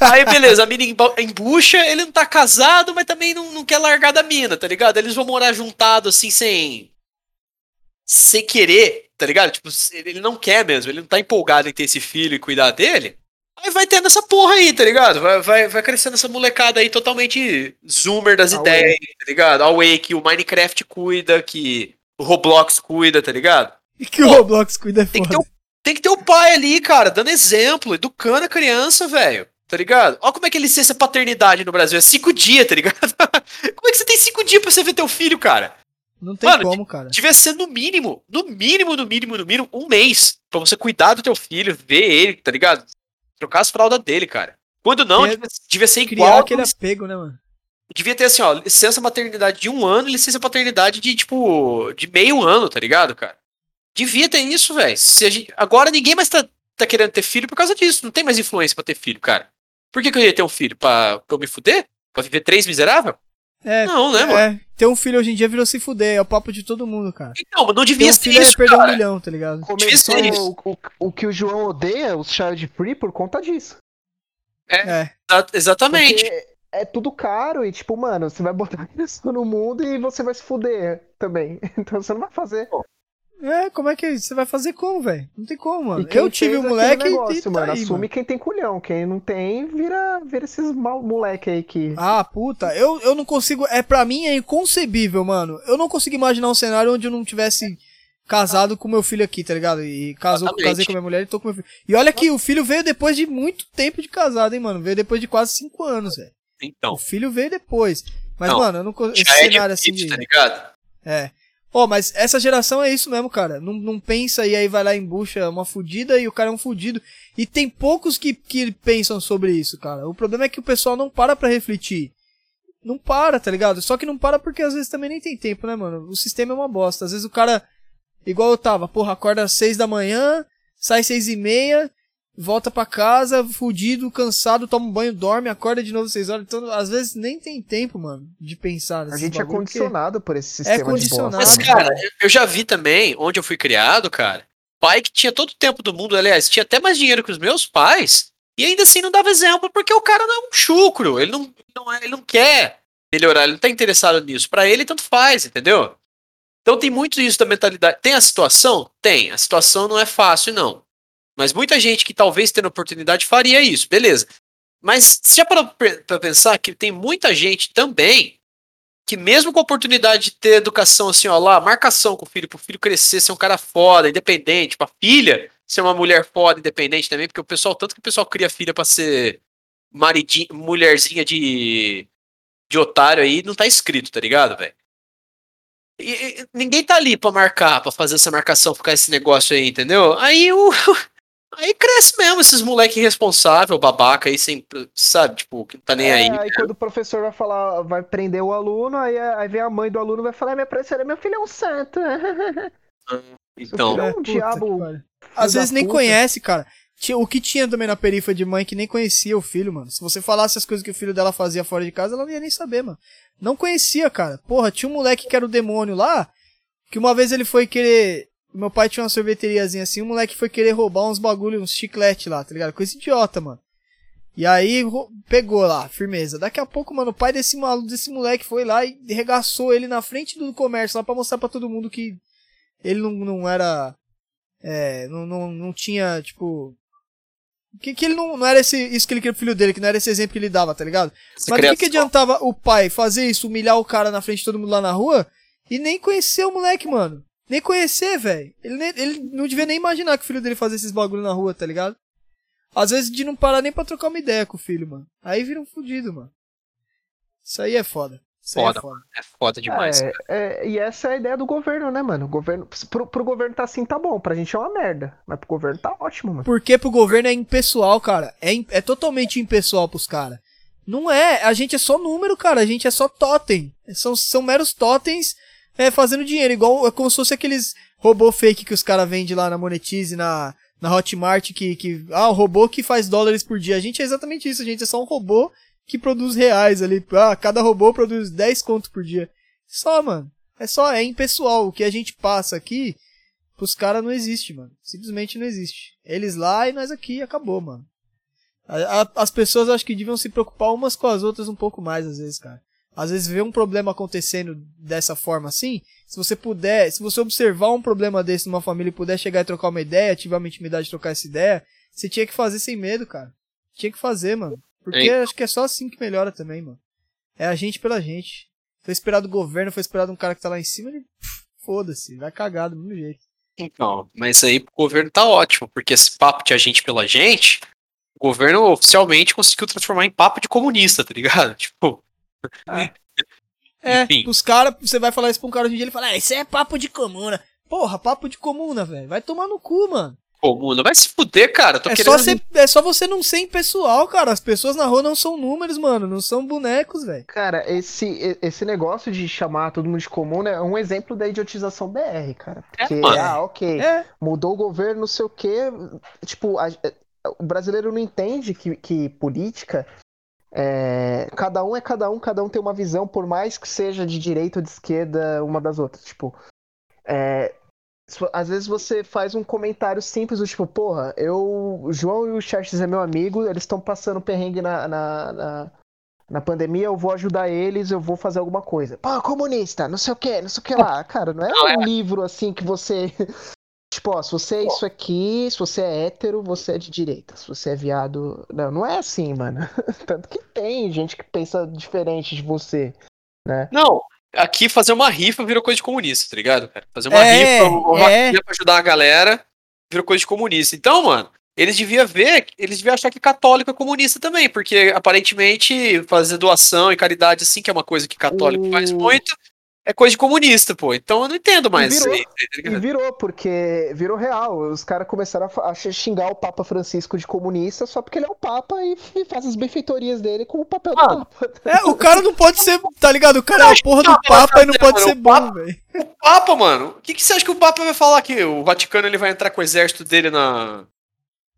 Speaker 8: Aí, beleza, a mina embucha, ele não tá casado, mas também não, não quer largar da mina, tá ligado? Eles vão morar juntados, assim, sem. Sem querer, tá ligado? Tipo, ele não quer mesmo, ele não tá empolgado em ter esse filho e cuidar dele. Aí vai tendo essa porra aí, tá ligado? Vai, vai, vai crescendo essa molecada aí totalmente zoomer das
Speaker 7: Awake.
Speaker 8: ideias, tá ligado? Awake, o Minecraft cuida, que o Roblox cuida, tá ligado?
Speaker 3: E que o Roblox cuida é
Speaker 8: Tem que, ter
Speaker 3: foda.
Speaker 8: o, tem que ter o pai ali, cara, dando exemplo, educando a criança, velho. Tá ligado? Olha como é que é licença paternidade no Brasil. É cinco dias, tá ligado? (laughs) como é que você tem cinco dias pra você ver teu filho, cara?
Speaker 3: Não tem
Speaker 8: Mano,
Speaker 3: como, cara.
Speaker 8: Devia ser no mínimo, no mínimo, no mínimo, no mínimo, um mês. Pra você cuidar do teu filho, ver ele, tá ligado? Trocar as fraldas dele, cara. Quando não, devia, devia ser
Speaker 3: Criar
Speaker 8: igual.
Speaker 3: aquele apego, né, mano?
Speaker 8: Devia ter assim, ó, licença maternidade de um ano e licença paternidade de, tipo, de meio ano, tá ligado, cara? Devia ter isso, velho. Agora ninguém mais tá, tá querendo ter filho por causa disso. Não tem mais influência pra ter filho, cara. Por que, que eu ia ter um filho? Pra, pra eu me fuder? Pra viver três miserável?
Speaker 3: É,
Speaker 8: Não, né, mano?
Speaker 3: é, ter um filho hoje em dia virou se fuder, é o papo de todo mundo, cara.
Speaker 8: Então, mas não
Speaker 3: Ter
Speaker 8: devia
Speaker 3: um
Speaker 8: ser
Speaker 3: filho é
Speaker 8: isso,
Speaker 3: perder um
Speaker 8: cara.
Speaker 3: milhão, tá ligado?
Speaker 7: Começou
Speaker 8: isso.
Speaker 7: o, o, o que o João odeia, os child free, por conta disso.
Speaker 3: É,
Speaker 8: Exa- Exatamente.
Speaker 7: Porque é tudo caro e, tipo, mano, você vai botar (laughs) isso no mundo e você vai se fuder também. (laughs) Então você não vai fazer.
Speaker 3: É, como é que você vai fazer como, velho? Não tem como,
Speaker 7: E
Speaker 3: mano.
Speaker 7: quem
Speaker 3: Eu tive um moleque
Speaker 7: negócio,
Speaker 3: e tá
Speaker 7: mano.
Speaker 3: aí,
Speaker 7: Assume
Speaker 3: mano.
Speaker 7: quem tem culhão. Quem não tem, vira, vira esses mal, moleque aí que.
Speaker 3: Ah, puta, eu, eu não consigo. É pra mim é inconcebível, mano. Eu não consigo imaginar um cenário onde eu não tivesse casado com meu filho aqui, tá ligado? E casou,
Speaker 8: Exatamente.
Speaker 3: casei com minha mulher e tô com meu filho. E olha que o filho veio depois de muito tempo de casado, hein, mano? Veio depois de quase cinco anos, velho.
Speaker 8: Então.
Speaker 3: O filho veio depois. Mas,
Speaker 8: Não,
Speaker 3: mano, eu não consigo. Esse
Speaker 8: Já é
Speaker 3: cenário assim
Speaker 8: difícil,
Speaker 3: de.
Speaker 8: tá ligado?
Speaker 3: É. Ó, mas essa geração é isso mesmo, cara. Não, não pensa e aí vai lá em bucha uma fudida e o cara é um fudido. E tem poucos que, que pensam sobre isso, cara. O problema é que o pessoal não para pra refletir. Não para, tá ligado? Só que não para porque às vezes também nem tem tempo, né, mano? O sistema é uma bosta. Às vezes o cara, igual eu tava, porra, acorda às seis da manhã, sai seis e meia, volta pra casa, fudido, cansado, toma um banho, dorme, acorda de novo seis horas. Então, às vezes nem tem tempo, mano, de pensar
Speaker 7: A gente é condicionado por esse
Speaker 3: É
Speaker 7: sistema de
Speaker 3: condicionado.
Speaker 7: bosta.
Speaker 8: Mas, cara, eu já vi também, onde eu fui criado, cara, pai que tinha todo o tempo do mundo, aliás, tinha até mais dinheiro que os meus pais, e ainda assim não dava exemplo, porque o cara não é um chucro, ele não, não, é- ele não quer melhorar, ele não tá interessado nisso. Pra ele, tanto faz, entendeu? Então tem muito isso da mentalidade. Tem a situação? Tem. A situação não é fácil, não. Mas muita gente que talvez tendo oportunidade faria isso, beleza. Mas você já parou pra pensar que tem muita gente também que mesmo com a oportunidade de ter educação assim, ó, lá, marcação com o filho, pro filho crescer, ser um cara foda, independente, pra filha ser uma mulher foda, independente também, porque o pessoal, tanto que o pessoal cria filha pra ser maridinha, mulherzinha de, de otário aí, não tá escrito, tá ligado, velho? E- e- ninguém tá ali pra marcar, pra fazer essa marcação, ficar esse negócio aí, entendeu? Aí o. Aí cresce mesmo esses moleque irresponsável, babaca aí, sem, sabe, tipo, que não tá nem
Speaker 7: É,
Speaker 8: aí.
Speaker 7: aí quando o professor vai falar, vai prender o aluno, aí, aí vem a mãe do aluno e vai falar, minha professora, meu filho é um santo. (laughs)
Speaker 8: Então,
Speaker 7: Seu filho é
Speaker 3: É,
Speaker 7: um
Speaker 3: puta
Speaker 7: diabo.
Speaker 3: Às vezes nem
Speaker 7: puta.
Speaker 3: conhece, cara. O que tinha também na perifa de mãe que nem conhecia o filho, mano. Se você falasse as coisas que o filho dela fazia fora de casa, ela não ia nem saber, mano. Não conhecia, cara. Porra, tinha um moleque que era o demônio lá, que uma vez ele foi querer. Meu pai tinha uma sorveteriazinha assim, o moleque foi querer roubar uns bagulho, uns chiclete lá, tá ligado? Coisa idiota, mano. E aí pegou lá, firmeza. Daqui a pouco, mano, o pai desse maluco, desse moleque foi lá e regaçou ele na frente do comércio lá pra mostrar pra todo mundo que ele não, não era. É, não, não, não tinha, tipo. Que, que ele não, não era esse, isso que ele queria pro filho dele, que não era esse exemplo que ele dava, tá ligado?
Speaker 8: essa
Speaker 3: Mas o que, que adiantava o pai fazer isso, humilhar o cara na frente de todo mundo lá na rua e nem conhecer o moleque, mano? Nem conhecer, velho. Ele, nem- ele não devia nem imaginar que o filho dele fazia esses bagulho na rua, tá ligado? Às vezes de não parar nem pra trocar uma ideia com o filho, mano. Aí vira um fudido, mano. Isso aí é foda. Isso aí
Speaker 8: Foda,
Speaker 3: é foda.
Speaker 8: É foda demais.
Speaker 7: É, é, e essa é a ideia do governo, né, mano? O governo, pro, pro governo tá assim, tá bom. Pra gente é uma merda. Mas pro governo tá ótimo, mano.
Speaker 3: Porque pro governo é impessoal, cara. É, é totalmente impessoal pros caras. Não é, a gente é só número, cara. A gente é só totem. São, são meros totens é, fazendo dinheiro. Igual é como se fosse aqueles robô fake que os caras vendem lá na Monetize, na, na Hotmart, que, que. Ah, o robô que faz dólares por dia. A gente é exatamente isso. A gente é só um robô que produz reais ali. Ah, cada robô produz 10 contos por dia. Só, mano. É só, é impessoal. O que a gente passa aqui pros caras não existe, mano. Simplesmente não existe. Eles lá e nós aqui acabou, mano. A- a- as pessoas acho que deviam se preocupar umas com as outras um pouco mais, às vezes, cara. Às vezes ver um problema acontecendo dessa forma assim, se você puder, se você observar um problema desse numa família e puder chegar e trocar uma ideia, tiver uma intimidade de trocar essa ideia, você tinha que fazer sem medo, cara. Tinha que fazer, mano. Porque
Speaker 8: Hein?
Speaker 3: acho que é só assim que melhora também, mano. É a gente pela gente. Foi esperado o governo, foi esperado um cara que tá lá em cima, ele foda-se, vai cagar do mesmo jeito.
Speaker 8: Então, mas aí o governo tá ótimo, porque esse papo de a gente pela gente, o governo oficialmente conseguiu transformar em papo de comunista, tá ligado? (laughs) Tipo,
Speaker 3: É,
Speaker 8: Enfim.
Speaker 3: os caras, você vai falar isso pra um cara hoje em dia, ele fala, ah, isso é papo de comuna. Porra, papo de comuna, velho. Vai tomar no cu, mano.
Speaker 8: comuna, vai se fuder, cara. Tô
Speaker 3: É
Speaker 8: querendo.
Speaker 3: só, ser- é só você não ser impessoal, cara. As pessoas na rua não são números, mano. Não são bonecos, velho.
Speaker 7: Cara, esse, esse negócio de chamar todo mundo de comum né, é um exemplo da idiotização BR, cara. Porque,
Speaker 8: mano.
Speaker 7: ah, ok,
Speaker 3: É,
Speaker 7: mudou o governo, não sei o quê. Tipo, a- o brasileiro não entende que, que política. É, cada um é cada um, cada um tem uma visão, por mais que seja de direita ou de esquerda, uma das outras. Tipo, é, às vezes você faz um comentário simples do tipo, porra, eu. O João e o Xerxes é meu amigo, eles estão passando perrengue na, na, na, na pandemia, eu vou ajudar eles, eu vou fazer alguma coisa. Pô, comunista, não sei o que, não sei o que lá. Cara, não é um livro assim que você. Tipo, ó, se você é isso aqui, se você é hétero, você é de direita. Se você é viado. Não, não é assim, mano. (laughs) Tanto que tem gente que pensa diferente de você.
Speaker 8: Não, aqui fazer uma rifa virou coisa de comunista, tá ligado, cara? Fazer uma
Speaker 3: É,
Speaker 8: rifa, uma
Speaker 3: é.
Speaker 8: vaquinha pra ajudar a galera, virou coisa de comunista. Então, mano, eles deviam ver, eles deviam achar que católico é comunista também, porque aparentemente fazer doação e caridade, assim, que é uma coisa que católico
Speaker 7: O-
Speaker 8: faz muito, é coisa de comunista, pô. Então eu não entendo mais isso
Speaker 7: virou.
Speaker 8: aí, tá
Speaker 7: E virou, porque virou real. Os caras começaram a xingar o Papa Francisco de comunista só porque ele é o Papa e, e faz as benfeitorias dele com o papel do
Speaker 8: Ah,
Speaker 7: Papa.
Speaker 3: é, o cara não pode ser, tá ligado? O cara é a porra do Papa e não pode ser bom, velho.
Speaker 8: O Papa, mano, o que, que você acha que o Papa vai falar aqui? O Vaticano ele vai entrar com o exército dele na,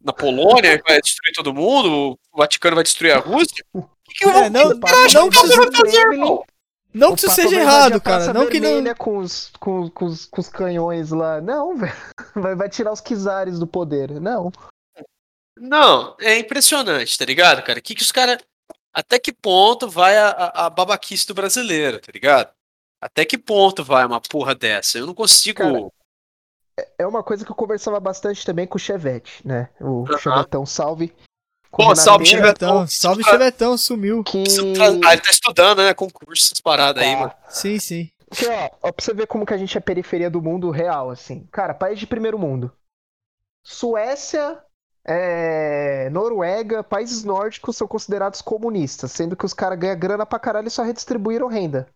Speaker 8: na Polônia, vai destruir todo mundo, o Vaticano vai destruir a Rússia. O que, que eu vou
Speaker 3: É, não,
Speaker 7: O Papa
Speaker 3: não que
Speaker 7: vai
Speaker 3: isso,
Speaker 7: invadir o Kremlin,
Speaker 3: não
Speaker 7: o
Speaker 3: que isso seja errado, cara. Não que não.
Speaker 7: Com os, com, com os, com os canhões lá. Não, (laughs) velho. Vai, vai tirar os czares do poder. Não.
Speaker 8: Não, é impressionante, tá ligado, cara? Que que os caras. Até que ponto vai a, a, a babaquice do brasileiro, tá ligado? Até que ponto vai uma porra dessa? Eu não consigo.
Speaker 7: Cara, É uma coisa que eu conversava bastante também com o Chevette, né? O
Speaker 8: Aham.
Speaker 7: Chevetão, salve.
Speaker 8: Pô, salve, Chevetão.
Speaker 3: Chevetão, salve Chevetão, sumiu.
Speaker 7: Que...
Speaker 8: Ah, ele tá estudando, né? Concurso, essas paradas aí,
Speaker 7: Tá.
Speaker 8: mano.
Speaker 3: Sim, sim.
Speaker 7: Que, ó, ó, pra você ver como que a gente é periferia do mundo real, assim. Cara, país de primeiro mundo. Suécia, é, Noruega, países nórdicos são considerados comunistas, sendo que os caras ganham grana pra caralho e só redistribuíram renda.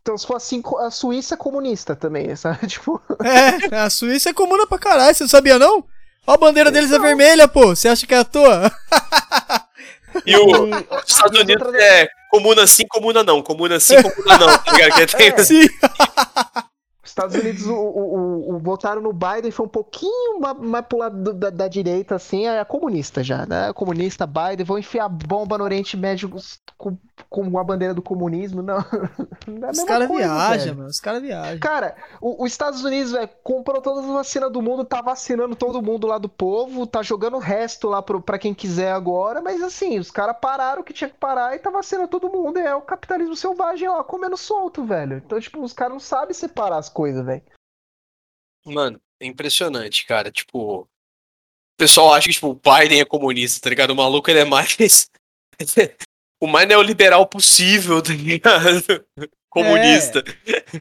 Speaker 7: Então, se for assim, a Suíça é comunista também, (laughs) sabe? Tipo,
Speaker 3: É, a Suíça é comuna pra caralho, você não sabia não? Ó, a bandeira deles é vermelha, pô. Você acha que é à toa?
Speaker 8: E o, os (laughs) Estados Unidos é comuna sim, comuna não. Comuna sim, comuna não. Tá ligado? Que tem-
Speaker 7: É. (laughs)
Speaker 3: Sim. (laughs)
Speaker 7: Os Estados Unidos o, o- o- votaram no Biden, foi um pouquinho ma- mais pro lado do- da, da direita, assim, é comunista já, né? Comunista, Biden, vão enfiar bomba no Oriente Médio com, com a bandeira do comunismo, não. (laughs) não é
Speaker 3: Os caras viajam, mano. Os caras viajam.
Speaker 7: Cara, o- os Estados Unidos, velho, comprou todas as vacinas do mundo, tá vacinando todo mundo lá do povo, tá jogando o resto lá pro, pra quem quiser agora, mas assim, os caras pararam o que tinha que parar e tá vacinando todo mundo. É o capitalismo selvagem lá, comendo solto, velho. Então, tipo, os caras não sabem separar as coisas, velho.
Speaker 8: Mano, é impressionante, cara. Tipo, o pessoal acha que tipo, o Biden é comunista, tá ligado? O maluco ele é mais. (laughs) o mais neoliberal possível, tá ligado? Comunista.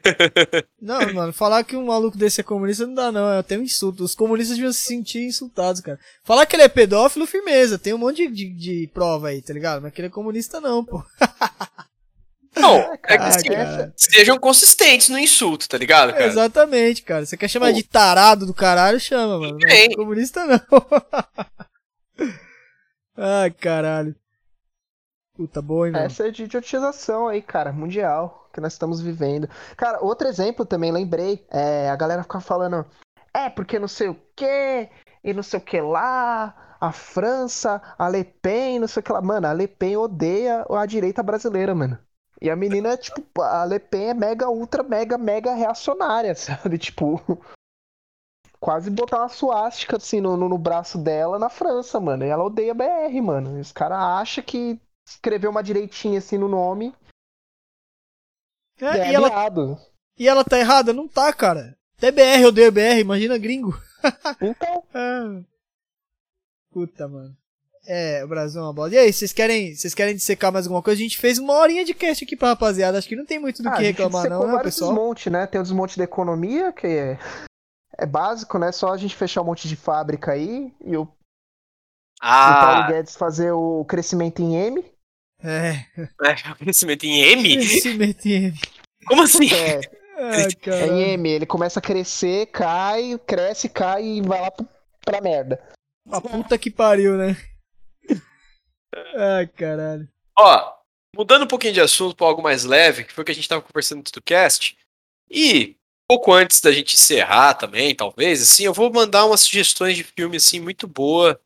Speaker 8: (laughs)
Speaker 3: Não, mano, falar que um maluco desse é comunista não dá, não. É até um insulto. Os comunistas deviam se sentir insultados, cara. Falar que ele é pedófilo, firmeza. Tem um monte de, de, de prova aí, tá ligado? Mas que ele é comunista, não, pô. (laughs)
Speaker 8: Não, (laughs) é que
Speaker 3: Ah,
Speaker 8: assim,
Speaker 3: cara.
Speaker 8: sejam consistentes no insulto, tá ligado, cara?
Speaker 3: Exatamente, cara. Você quer chamar de tarado do caralho, chama, mano. Mas
Speaker 8: Bem.
Speaker 3: comunista não. (laughs) Ai, caralho. Puta boa, hein, mano.
Speaker 7: Essa é de idiotização aí, cara, mundial, que nós estamos vivendo. Cara, outro exemplo também, lembrei, é, a galera fica falando, é, porque não sei o que, e não sei o que lá, a França, a Le Pen, não sei o que lá. Mano, a Le Pen odeia a direita brasileira, mano. E a menina, tipo, a Le Pen é mega, ultra, mega, mega reacionária, (laughs) sabe? Tipo, quase botar uma suástica, assim, no, no, no braço dela na França, mano. E ela odeia BR, mano. E os caras acham que escreveu uma direitinha assim no nome
Speaker 3: É,
Speaker 7: e é
Speaker 3: e, ela, e ela tá errada? Não tá, cara. Até BR odeia BR, imagina gringo. (laughs)
Speaker 7: Então,
Speaker 3: Ah. Puta, mano. É, o Brasil é uma bosta. E aí, vocês querem, vocês querem dissecar mais alguma coisa? A gente fez uma horinha de cast aqui pra rapaziada. Acho que não tem muito do
Speaker 7: ah,
Speaker 3: que reclamar, não, né, pessoal?
Speaker 7: desmonte, né? Tem o desmonte da economia, que é, é básico, né? Só a gente fechar um monte de fábrica aí e o, o Paulo
Speaker 8: Ah,
Speaker 7: Guedes fazer o crescimento em M.
Speaker 3: É,
Speaker 8: é, (laughs) crescimento em M?
Speaker 3: crescimento em M.
Speaker 8: Como assim?
Speaker 7: É, (laughs) é em. M. Ele começa a crescer, cai, cresce, cai e vai lá pra merda.
Speaker 3: A puta que pariu, né? Ai, caralho.
Speaker 8: Ó, mudando um pouquinho de assunto para algo mais leve, que foi o que a gente tava conversando no cast, e pouco antes da gente encerrar também, talvez, assim, eu vou mandar umas sugestões de filme, assim, muito boa,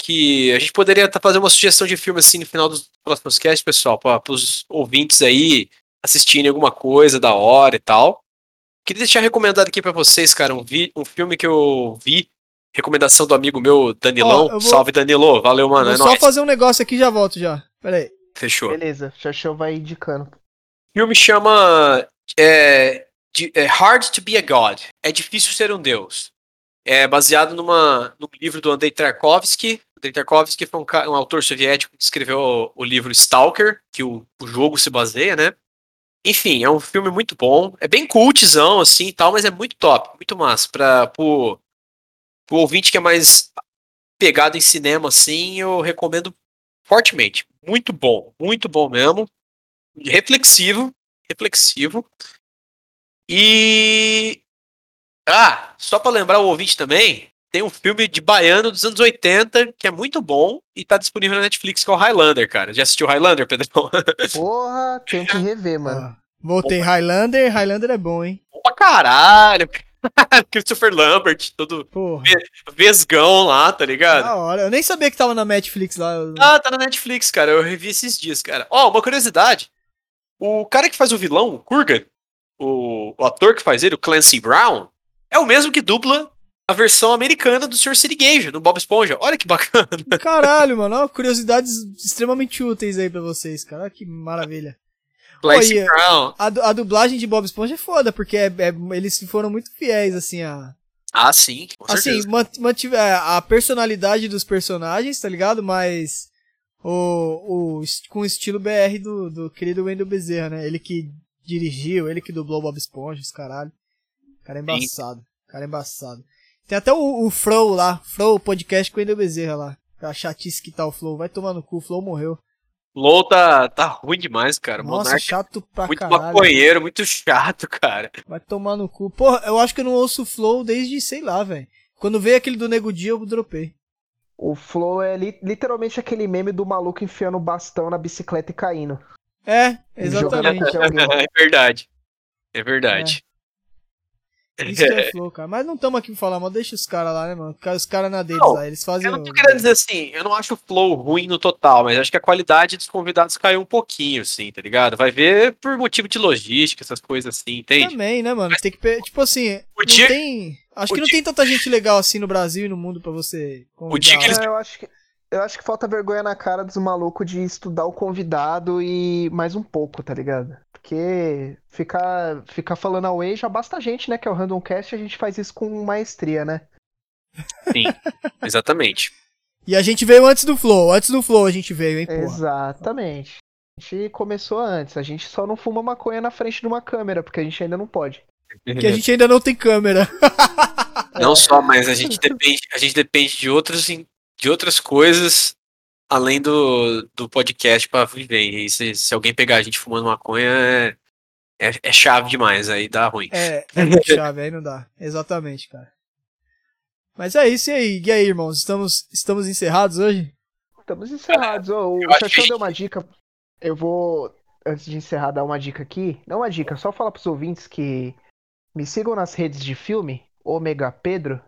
Speaker 8: que a gente poderia tá fazer uma sugestão de filme, assim, no final dos próximos casts, pessoal, para os ouvintes aí assistirem alguma coisa da hora e tal. Queria deixar recomendado aqui para vocês, cara, um, vi, um filme que eu vi, recomendação do amigo meu, Danilão.
Speaker 3: Eu vou-
Speaker 8: Salve, Danilo. Valeu, mano.
Speaker 3: Vou
Speaker 8: é
Speaker 3: só
Speaker 8: nóis.
Speaker 3: fazer um negócio aqui e já volto já. Pera aí.
Speaker 8: Fechou.
Speaker 7: Beleza, show vai indicando.
Speaker 8: O filme chama é, de- é Hard to be a God. É difícil ser um deus. É baseado numa, num livro do Andrei Tarkovsky. Andrei Tarkovsky foi um, um autor soviético que escreveu o, o livro Stalker, que o, o jogo se baseia, né? Enfim, é um filme muito bom. É bem cultzão, assim, e tal, mas é muito top, muito massa. Pra, pro, pro ouvinte que é mais pegado em cinema, assim, eu recomendo fortemente. Muito bom, muito bom mesmo. Reflexivo, reflexivo. E. Ah, só pra lembrar o ouvinte também, tem um filme de baiano dos anos 80 que é muito bom e tá disponível na Netflix, que é o Highlander, cara. Já assistiu Highlander, Pedrão? (laughs)
Speaker 7: Porra, tenho que rever, mano.
Speaker 3: Ó, voltei. Highlander. Highlander é bom, hein?
Speaker 8: Bom pra caralho. (laughs) Christopher Lambert, todo
Speaker 3: Porra.
Speaker 8: vesgão lá, tá ligado?
Speaker 3: Da hora. Eu nem sabia que tava na Netflix lá.
Speaker 8: Ah, tá na Netflix, cara. Eu revi esses dias, cara. Ó, uma curiosidade. O cara que faz o vilão, o Kurgan, o, o ator que faz ele, o Clancy Brown, é o mesmo que dubla a versão americana do Sr. Sirigueja, do Bob Esponja. Olha que bacana.
Speaker 3: Caralho, mano. Ó, curiosidades extremamente úteis aí pra vocês, cara. Olha que maravilha.
Speaker 8: Clancy
Speaker 3: Olha,
Speaker 8: Brown.
Speaker 3: A, a dublagem de Bob Esponja é foda, porque é- é- eles foram muito fiéis, assim, a.
Speaker 8: Ah, sim, com
Speaker 3: Assim,
Speaker 8: certeza.
Speaker 3: mant- mantive é, a personalidade dos personagens, tá ligado? Mas. O, o, com o estilo BR do, do querido Wendel Bezerra, né? Ele que dirigiu, ele que dublou Bob Esponja, os caralho. Cara é embaçado. Cara é embaçado. Tem até o, o Flow lá, Flow podcast com o Wendel Bezerra lá. A chatice que tá o Flow. Vai tomar no cu, o Flow morreu.
Speaker 8: LOL tá, tá ruim demais, cara.
Speaker 3: Nossa,
Speaker 8: Monark
Speaker 3: chato pra
Speaker 8: muito
Speaker 3: caralho.
Speaker 8: maconheiro, muito chato, cara.
Speaker 3: Vai tomar no cu. Porra, eu acho que eu não ouço o Flow desde, sei lá, velho. Quando veio aquele do Nego Dia, eu dropei.
Speaker 7: O Flow é li- literalmente aquele meme do maluco enfiando o bastão na bicicleta e caindo.
Speaker 3: É, exatamente.
Speaker 7: Alguém. (laughs)
Speaker 8: É verdade. É verdade.
Speaker 3: Isso que é (laughs) Flow, cara. Mas não estamos aqui pra falar, mas deixa os caras lá, né, mano? Os caras na deles
Speaker 8: Não,
Speaker 3: lá, eles fazem.
Speaker 8: Eu não tô querendo dizer assim, eu não acho o flow ruim no total, mas acho que a qualidade dos convidados caiu um pouquinho, assim, tá ligado? Vai ver por motivo de logística, essas coisas assim, entende?
Speaker 3: Também, né, mano? Tem que. pe- Tipo assim,
Speaker 8: O
Speaker 3: não
Speaker 8: dia-
Speaker 3: tem. Acho
Speaker 8: o
Speaker 3: que não
Speaker 8: dia-
Speaker 3: tem tanta gente legal assim no Brasil e no mundo pra você.
Speaker 8: O dia que eles-
Speaker 3: convidar.
Speaker 7: É, eu acho que eu acho que falta vergonha na cara dos malucos de estudar o convidado e mais um pouco, tá ligado? Porque ficar ficar falando away já basta a gente, né? Que é o Randomcast, a gente faz isso com maestria, né?
Speaker 8: Sim, exatamente.
Speaker 3: E a gente veio antes do Flow. Antes do Flow a gente veio, hein, porra.
Speaker 7: Exatamente. A gente começou antes, a gente só não fuma maconha na frente de uma câmera, porque a gente ainda não pode.
Speaker 3: Que a gente ainda não tem câmera.
Speaker 8: Não só, mas a gente depende, a gente depende de outros in- de outras coisas além do, do podcast pra viver. E se, se alguém pegar a gente fumando maconha, é, é, é chave demais, aí dá ruim.
Speaker 3: É, (laughs) é chave, aí não dá. Exatamente, cara. Mas é isso e aí. E aí, irmãos? Estamos, estamos encerrados hoje?
Speaker 7: Estamos encerrados. Ô, o Chachão
Speaker 8: que-
Speaker 7: deu uma dica. Eu vou, antes de encerrar, dar uma dica aqui. Não uma dica, só falar pros ouvintes que me sigam nas redes de filme, Omega Pedro.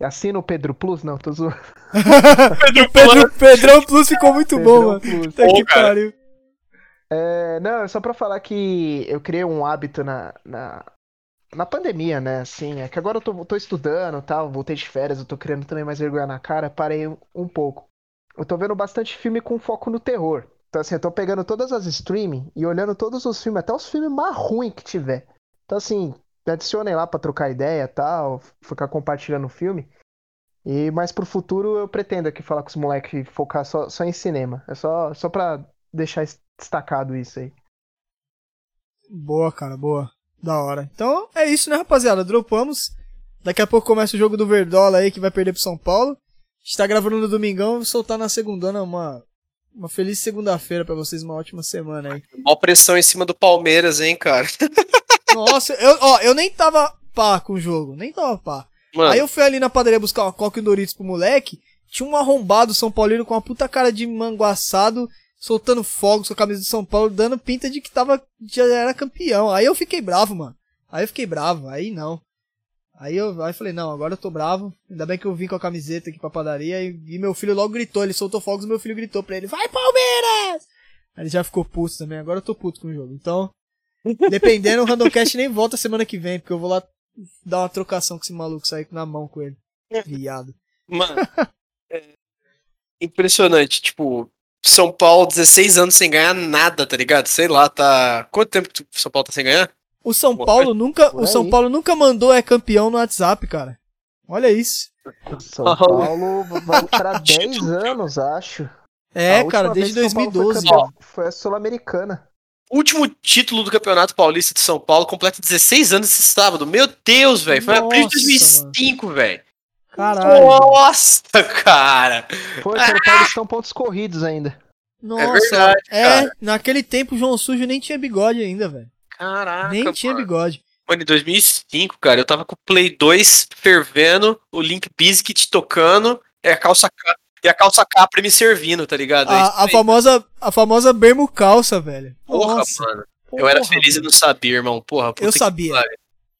Speaker 7: Assina o Pedro Plus? Não, tô zoando. (laughs)
Speaker 3: o Pedro, Pedrão Plus ficou muito bom,
Speaker 7: Pedrão
Speaker 3: mano.
Speaker 7: Plus.
Speaker 8: Bom,
Speaker 3: que pariu.
Speaker 7: É, não, é só pra falar que eu criei um hábito na, na, na pandemia, né? Assim, é que agora eu tô, tô estudando tal, voltei de férias, eu tô criando também mais vergonha na cara, parei um, um pouco. Eu tô vendo bastante filme com foco no terror. Então, assim, eu tô pegando todas as streaming e olhando todos os filmes, até os filmes mais ruins que tiver. Então, assim, me adicionem lá pra trocar ideia e tal, ficar compartilhando o filme. E mais pro futuro eu pretendo aqui falar com os moleques focar só, só em cinema. É só, só pra deixar es- destacado isso aí.
Speaker 3: Boa, cara, boa. Da hora. Então é isso, né, rapaziada? Dropamos. Daqui a pouco começa o jogo do Verdola aí que vai perder pro São Paulo. A gente tá gravando no domingão, vou soltar na segundona uma, uma feliz segunda-feira pra vocês, uma ótima semana aí.
Speaker 8: Mó pressão em cima do Palmeiras, hein, cara. (laughs)
Speaker 3: Nossa, eu, ó, eu nem tava pá com o jogo, nem tava pá.
Speaker 8: Mano,
Speaker 3: Aí eu fui ali na padaria buscar uma coca e um Doritos pro moleque. Tinha um arrombado São Paulino com uma puta cara de manguaçado, soltando fogos com a camisa de São Paulo, dando pinta de que tava, já era campeão. Aí eu fiquei bravo, mano. Aí eu fiquei bravo, aí não. Aí eu aí falei, não, agora eu tô bravo. Ainda bem que eu vim com a camiseta aqui pra padaria. E, e meu filho logo gritou, ele soltou fogos e meu filho gritou pra ele, vai Palmeiras! Aí ele já ficou puto também, agora eu tô puto com o jogo. Então, dependendo, o Randomcast nem volta semana que vem, porque eu vou lá dar uma trocação com esse maluco, sair na mão com ele. Viado.
Speaker 8: mano. é impressionante, tipo, São Paulo 16 anos sem ganhar nada, tá ligado? Sei lá, tá. Quanto tempo que São Paulo tá sem ganhar?
Speaker 3: O São
Speaker 8: Boa
Speaker 3: Paulo nunca,
Speaker 7: Por
Speaker 3: o São. Paulo nunca mandou é campeão no WhatsApp, cara. Olha isso.
Speaker 7: São Paulo vai pra (laughs) 10 anos, acho.
Speaker 3: É, cara, desde
Speaker 7: que São Paulo foi
Speaker 3: 2012.
Speaker 7: campeão Foi a Sul-Americana.
Speaker 8: Último título do Campeonato Paulista de São Paulo, completa 16 anos esse sábado. Meu Deus, velho. Foi em abril de
Speaker 3: Nossa,
Speaker 8: 2005, velho.
Speaker 3: Caralho.
Speaker 8: Nossa, cara.
Speaker 7: Foi, foi no Paulistão pontos corridos ainda.
Speaker 3: Nossa.
Speaker 8: verdade,
Speaker 3: é,
Speaker 8: cara.
Speaker 3: naquele tempo o João Sujo nem tinha bigode ainda, velho.
Speaker 8: Caraca.
Speaker 3: Nem tinha
Speaker 8: mano.
Speaker 3: bigode.
Speaker 8: Mano, em 2005, cara, eu tava com o Play 2 fervendo, o Link Biscuit tocando e a calça, ca- e a calça capra me servindo, tá ligado? É
Speaker 3: A, a famosa, a famosa bermo calça, velho.
Speaker 8: Porra,
Speaker 3: Nossa,
Speaker 8: mano. Eu era
Speaker 3: porra,
Speaker 8: feliz e não sabia, irmão. Porra,
Speaker 3: Eu sabia.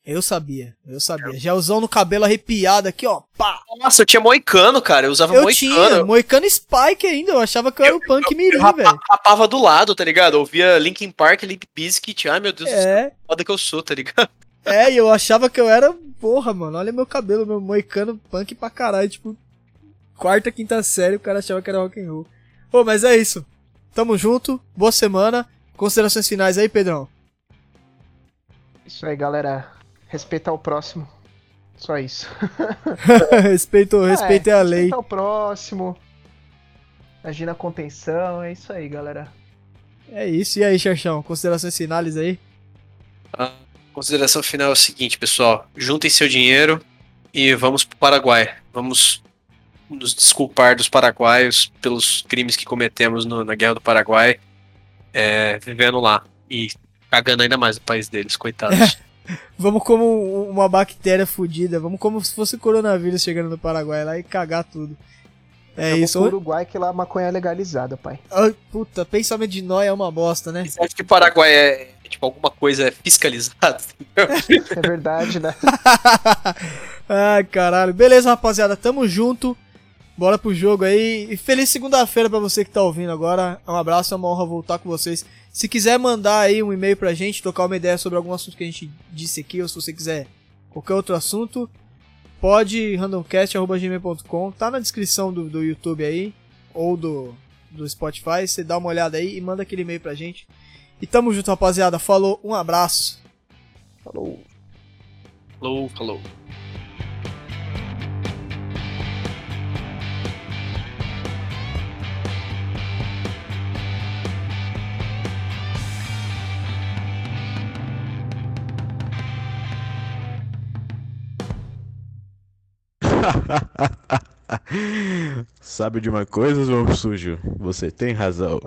Speaker 3: Eu sabia, eu sabia. Gelzão no cabelo arrepiado aqui, ó. Pá!
Speaker 8: Nossa, eu tinha moicano, cara. Eu usava
Speaker 3: Eu
Speaker 8: moicano.
Speaker 3: tinha, Moicano Spike ainda. Eu achava que eu, era o punk
Speaker 8: Eu
Speaker 3: mirim, velho.
Speaker 8: rapava do lado, tá ligado? Eu ouvia Linkin Park, Limp Bizkit. Ai, meu Deus do céu,
Speaker 3: É,
Speaker 8: foda que eu sou, tá ligado?
Speaker 3: é, e eu achava que eu era. Porra, mano, olha meu cabelo, meu moicano punk pra caralho. Tipo, quarta, quinta série, o cara achava que era rock and roll. Pô, mas é isso. Tamo junto, boa semana. Considerações finais aí, Pedrão.
Speaker 7: Isso aí, galera. Respeitar o próximo. Só isso. (laughs)
Speaker 3: respeito, respeito é a lei.
Speaker 7: Respeitar o próximo. Agir na contenção. É isso aí, galera.
Speaker 3: É isso. E aí, Xerxão, considerações finais aí?
Speaker 8: A consideração final é o seguinte, pessoal. Juntem seu dinheiro e vamos pro Paraguai. Vamos nos desculpar dos paraguaios pelos crimes que cometemos no- na Guerra do Paraguai, é, vivendo lá e cagando ainda mais o país deles, coitados. (laughs)
Speaker 3: Vamos como um- uma bactéria fodida. Vamos como se fosse coronavírus chegando no Paraguai lá e cagar tudo. É
Speaker 7: Eu vou
Speaker 3: isso.
Speaker 7: pro Uruguai que lá a maconha é legalizada, pai.
Speaker 3: Ai, puta, pensamento de nóia é uma bosta, né?
Speaker 8: Você acha que o Paraguai é, tipo, alguma coisa fiscalizada? (laughs)
Speaker 7: É verdade, né? (laughs)
Speaker 3: Ai, caralho. Beleza, rapaziada, tamo junto. Bora pro jogo aí. E feliz segunda-feira pra você que tá ouvindo agora. Um abraço, é uma honra voltar com vocês. Se quiser mandar aí um e-mail pra gente, trocar uma ideia sobre algum assunto que a gente disse aqui, ou se você quiser qualquer outro assunto, pode randomcast.gmail.com. Tá na descrição do, do YouTube aí, ou do, do Spotify. Você dá uma olhada aí e manda aquele e-mail pra gente. E tamo junto, rapaziada. Falou, um abraço.
Speaker 7: Falou.
Speaker 8: Falou, falou. (laughs)
Speaker 9: Sabe de uma coisa, João Sujo? Você tem razão.